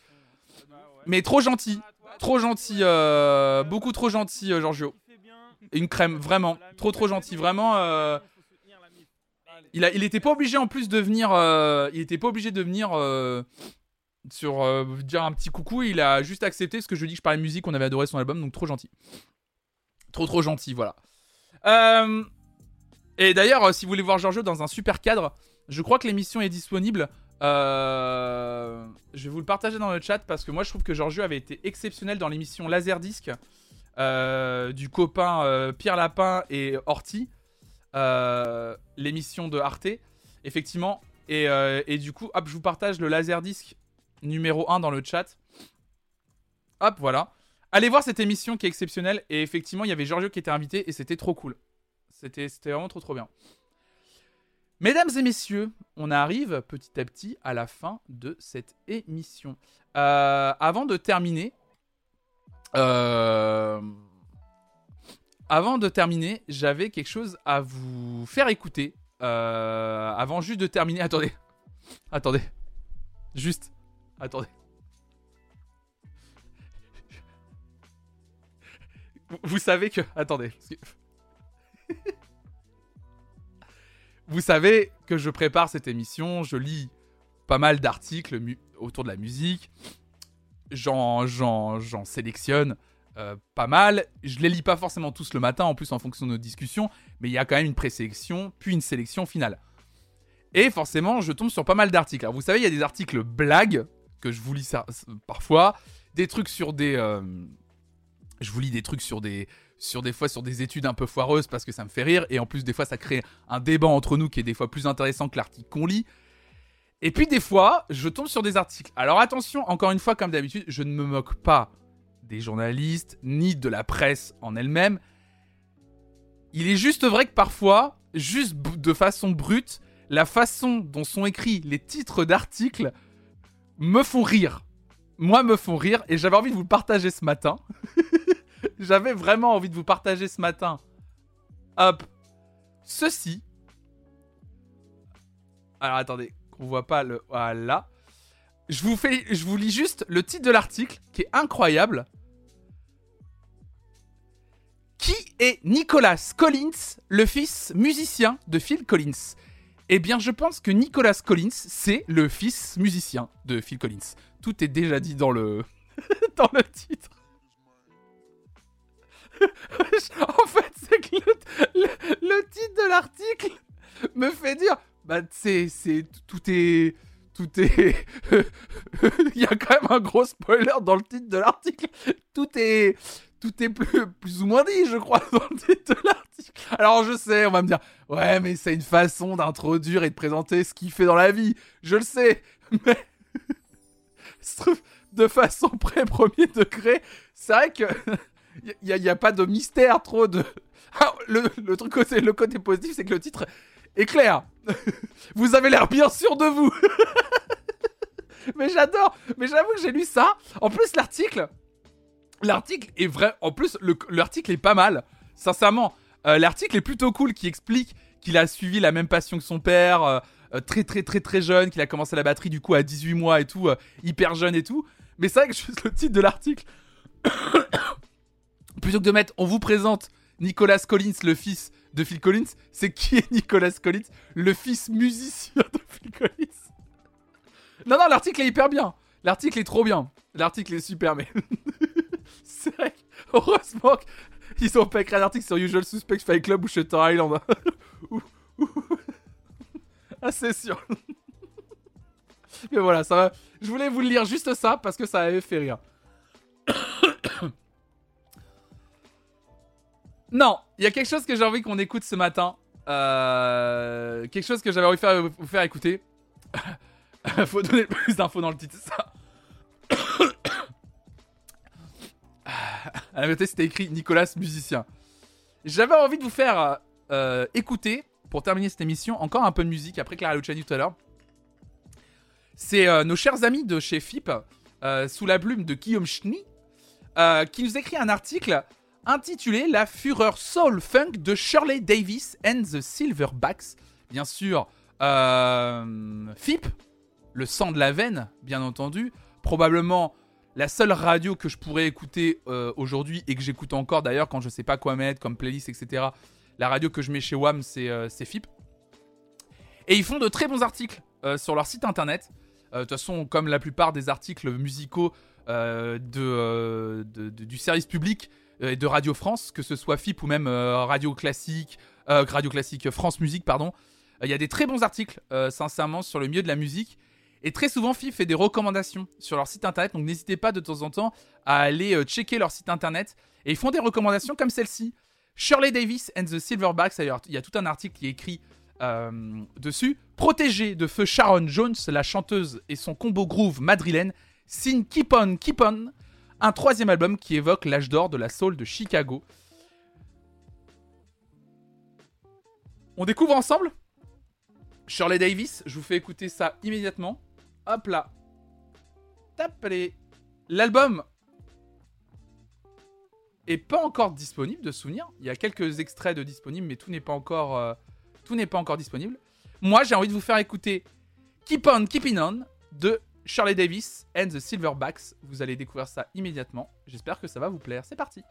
Mais trop gentil, trop gentil, euh, beaucoup trop gentil, euh, Giorgio. Bien. Une crème, vraiment, trop trop gentil, vraiment. euh, Faut soutenir la MIF. Allez. Il, a, il était pas obligé en plus de venir. euh, il était pas obligé de venir euh, sur euh, dire un petit coucou. Il a juste accepté ce que je dis que je parlais musique. On avait adoré son album, donc trop gentil. Trop trop gentil, voilà. Et d'ailleurs, si vous voulez voir Giorgio dans un super cadre, je crois que l'émission est disponible. Je vais vous le partager dans le chat parce que moi je trouve que Giorgio avait été exceptionnel dans l'émission Laserdisc du copain Pierre Lapin et Horty, euh, l'émission de Arte, effectivement. Et, euh, et du coup, hop, je vous partage le Laserdisc numéro 1 dans le chat. Hop, voilà. Allez voir cette émission qui est exceptionnelle. Et effectivement, il y avait Giorgio qui était invité et c'était trop cool. C'était c'était vraiment trop trop bien. Mesdames et messieurs, on arrive petit à petit à la fin de cette émission. Euh, avant de terminer, euh, avant de terminer, j'avais quelque chose à vous faire écouter. Euh, avant juste de terminer, attendez, attendez, juste, attendez. Vous- savez que, attendez. Vous savez que je prépare cette émission, je lis pas mal d'articles autour de la musique, j'en sélectionne euh, pas mal. Je les lis pas forcément tous le matin, en plus en fonction de nos discussions, mais il y a quand même une présélection, puis une sélection finale. Et forcément, je tombe sur pas mal d'articles. Alors vous savez, il y a des articles blagues que je vous lis parfois, des trucs sur des, euh, je vous lis des trucs sur des, sur des fois sur des études un peu foireuses parce que ça me fait rire et en plus des fois ça crée un débat entre nous qui est des fois plus intéressant que l'article qu'on lit. Et puis des fois, je tombe sur des articles. Alors attention, encore une fois, comme d'habitude, je ne me moque pas des journalistes ni de la presse en elle-même. Il est juste vrai que parfois, juste de façon brute, la façon dont sont écrits les titres d'articles me font rire. Moi, me font rire et j'avais envie de vous le partager ce matin. j'avais vraiment envie de vous partager ce matin. Hop. Ceci Alors attendez, qu'on voit pas le. Voilà. Je vous, fais, je vous lis juste le titre de l'article qui est incroyable. Qui est Nicolas Collins, le fils musicien de Phil Collins? Eh bien, je pense que Nicolas Collins, c'est le fils musicien de Phil Collins. Tout est déjà dit dans le, dans le titre. en fait, c'est que le, titre de l'article me fait dire, bah, c'est, c'est, tout est, tout est, il y a quand même un gros spoiler dans le titre de l'article. Tout est, tout est plus, plus ou moins dit, je crois, dans le titre de l'article. Alors, je sais, on va me dire, ouais, mais c'est une façon d'introduire et de présenter ce qu'il fait dans la vie. Je le sais, mais de façon très premier degré, c'est vrai que il n'y a, pas de mystère trop de. Ah, le, truc le côté positif, c'est que le titre est clair. vous avez l'air bien sûr de vous. mais j'adore. Mais j'avoue que j'ai lu ça. En plus, l'article, l'article est vrai. En plus, le- l'article est pas mal. Sincèrement, Euh, l'article est plutôt cool qui explique qu'il a suivi la même passion que son père. euh, euh, très très très très jeune, qu'il a commencé la batterie du coup à 18 mois et tout, hyper jeune et tout. Mais c'est vrai que juste le titre de l'article, plutôt que de mettre on vous présente Nicolas Collins, le fils de Phil Collins, c'est qui est Nicolas Collins, le fils musicien de Phil Collins? Non, non, l'article est hyper bien. L'article est trop bien. L'article est super, mais. c'est vrai heureusement qu'ils ont pas écrit un article sur Usual Suspects Fight Club ou Shutter Island. Ou- ah, c'est sûr. mais voilà, ça va. Je voulais vous lire juste ça parce que ça avait fait rire. Non, il y a quelque chose que j'ai envie qu'on écoute ce matin. Euh, quelque chose que j'avais envie de vous faire écouter. Faut donner plus d'infos dans le titre, ça. À la vérité, c'était écrit Nicolas musicien. J'avais envie de vous faire euh, écouter, pour terminer cette émission, encore un peu de musique après Clara Luciani tout à l'heure. C'est euh, nos chers amis de chez FIP, euh, sous la plume de Guillaume Schny, euh, qui nous écrit un article intitulé La fureur soul funk de Shirley Davis and the Silverbacks. Bien sûr, FIP, le sang de la veine, bien entendu. Probablement la seule radio que je pourrais écouter euh, aujourd'hui et que j'écoute encore d'ailleurs quand je sais pas quoi mettre comme playlist, etc. La radio que je mets chez WAM, c'est euh, FIP. Et ils font de très bons articles euh, sur leur site internet. Euh, De toute façon, comme la plupart des articles musicaux de, du service public et de Radio France, que ce soit FIP ou même Radio Classique, Radio Classique France Musique, pardon. Il y a des très bons articles, sincèrement, sur le milieu de la musique. Et très souvent, FIP fait des recommandations sur leur site internet. Donc n'hésitez pas de temps en temps à aller euh, checker leur site internet. Et ils font des recommandations comme celle-ci. Shirley Davis and the Silverbacks. D'ailleurs, il y a tout un article qui est écrit euh, dessus. Protégé de feu Sharon Jones, la chanteuse et son combo groove madrilène, signe Keep On Keep On, un troisième album qui évoque l'âge d'or de la soul de Chicago. On découvre ensemble? Shirley Davis, je vous fais écouter ça immédiatement. Hop là. Tape. L'album est pas encore disponible de souvenir. Il y a quelques extraits de disponibles, mais tout n'est pas encore, euh, tout n'est pas encore disponible. Moi, j'ai envie de vous faire écouter Keep On Keeping On de Shirley Davis and the Silverbacks. Vous allez découvrir ça immédiatement. J'espère que ça va vous plaire. C'est parti.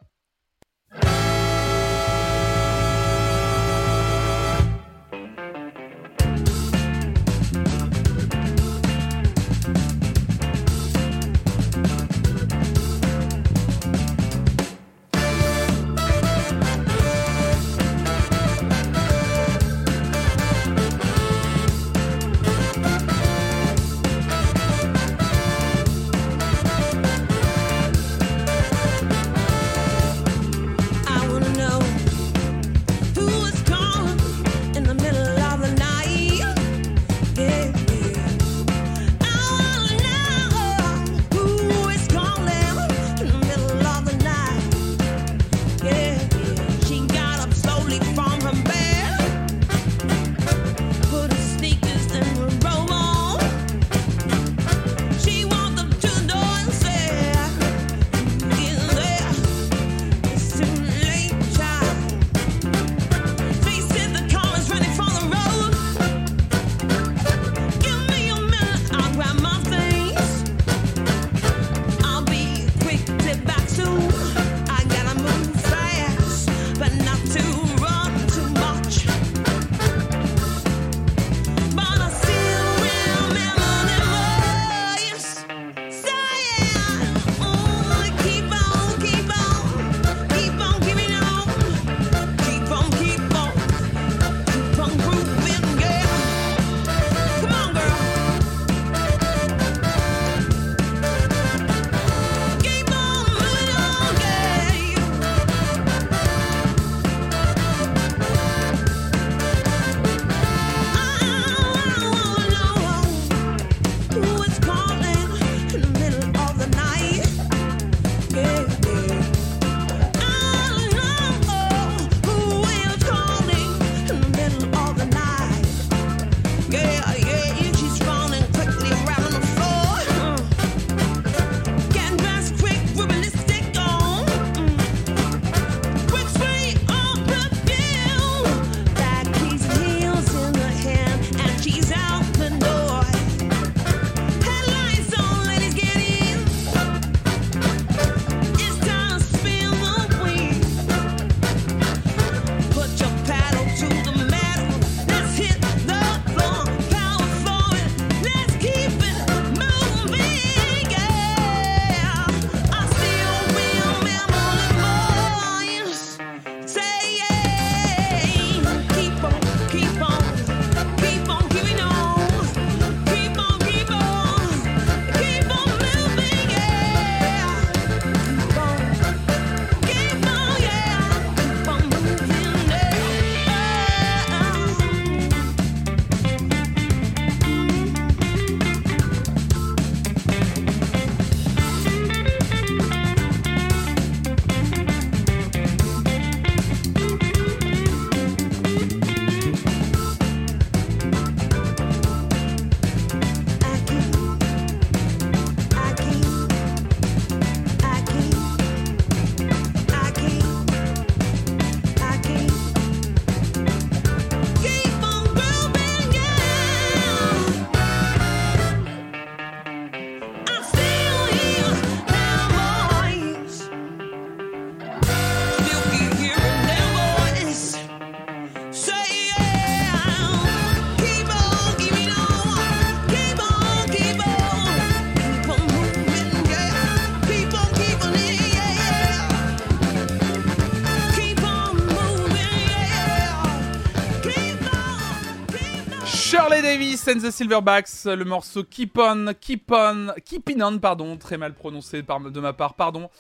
The Silverbacks, le morceau Keep On, Keep On, Keep In On, pardon, très mal prononcé de ma part, pardon.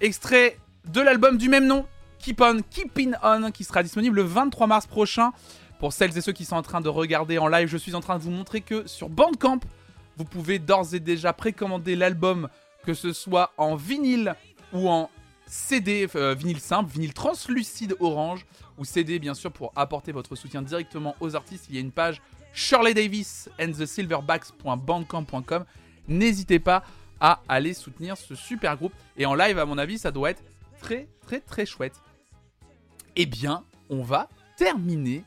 Extrait de l'album du même nom, Keep On, Keep In On, qui sera disponible le 23 mars prochain. Pour celles et ceux qui sont en train de regarder en live, je suis en train de vous montrer que sur Bandcamp, vous pouvez d'ores et déjà précommander l'album, que ce soit en vinyle ou en CD, euh, vinyle simple, vinyle translucide orange, ou CD bien sûr pour apporter votre soutien directement aux artistes. Il y a une page Shirley Davis and the Silverbacks.bandcamp.com. N'hésitez pas à aller soutenir ce super groupe. Et en live, à mon avis, ça doit être très très très chouette. Eh bien, on va terminer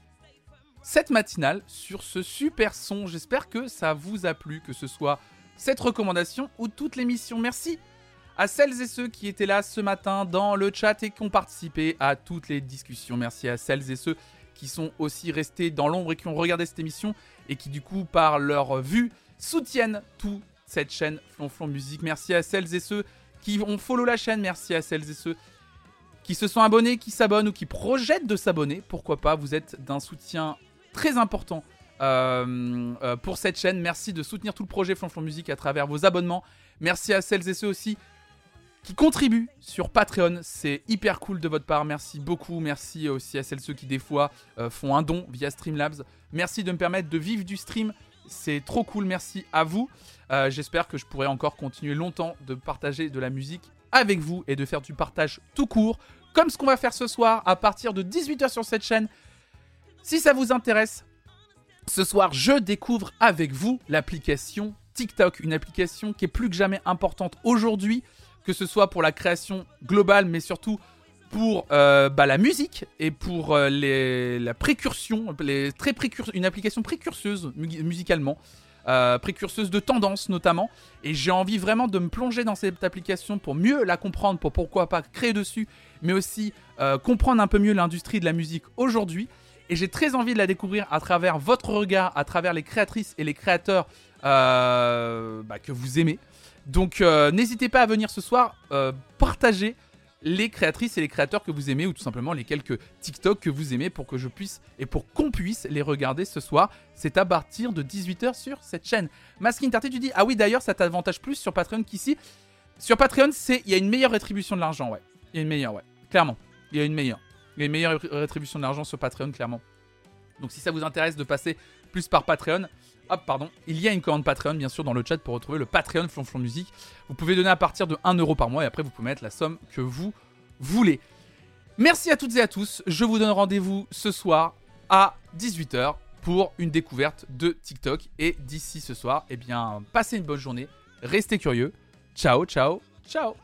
cette matinale sur ce super son. J'espère que ça vous a plu, que ce soit cette recommandation ou toute l'émission. Merci à celles et ceux qui étaient là ce matin dans le chat et qui ont participé à toutes les discussions. Merci à celles et ceux qui sont aussi restés dans l'ombre et qui ont regardé cette émission et qui du coup par leur vue soutiennent toute cette chaîne Flonflon Musique. Merci à celles et ceux qui ont follow la chaîne. Merci à celles et ceux qui se sont abonnés, qui s'abonnent ou qui projettent de s'abonner. Pourquoi pas, vous êtes d'un soutien très important euh, euh, pour cette chaîne. Merci de soutenir tout le projet Flonflon Musique à travers vos abonnements. Merci à celles et ceux aussi qui contribuent sur Patreon. C'est hyper cool de votre part. Merci beaucoup. Merci aussi à celles ceux qui des fois euh, font un don via Streamlabs. Merci de me permettre de vivre du stream. C'est trop cool. Merci à vous. J'espère que je pourrai encore continuer longtemps de partager de la musique avec vous et de faire du partage tout court. Comme ce qu'on va faire ce soir à partir de 18h sur cette chaîne. Si ça vous intéresse, ce soir, je découvre avec vous l'application TikTok, une application qui est plus que jamais importante aujourd'hui, que ce soit pour la création globale, mais surtout pour euh, bah, la musique et pour euh, les, la précursion, très une application précurseuse musicalement, euh, précurseuse de tendance notamment. Et j'ai envie vraiment de me plonger dans cette application pour mieux la comprendre, pour pourquoi pas créer dessus, mais aussi comprendre un peu mieux l'industrie de la musique aujourd'hui et j'ai très envie de la découvrir à travers votre regard, à travers les créatrices et les créateurs bah, que vous aimez. Donc euh, n'hésitez pas à venir ce soir euh, partager les créatrices et les créateurs que vous aimez ou tout simplement les quelques TikTok que vous aimez pour que je puisse et pour qu'on puisse les regarder ce soir. C'est à partir de 18h sur cette chaîne. Masking Tarté, tu dis Ah oui, d'ailleurs, ça t'avantage plus sur Patreon qu'ici. Sur Patreon, c'est il y a une meilleure rétribution de l'argent, ouais. Il y a une meilleure, ouais. Clairement, il y a une meilleure. Il y a une meilleure rétribution d'argent sur Patreon, clairement. Donc si ça vous intéresse de passer plus par Patreon, hop, pardon, il y a une commande Patreon, bien sûr, dans le chat pour retrouver le Patreon Flonflon Musique. Vous pouvez donner à partir de 1€ par mois et après vous pouvez mettre la somme que vous voulez. Merci à toutes et à tous. Je vous donne rendez-vous ce soir à 18h pour une découverte de TikTok. Et d'ici ce soir, eh bien, passez une bonne journée. Restez curieux. Ciao, ciao, ciao.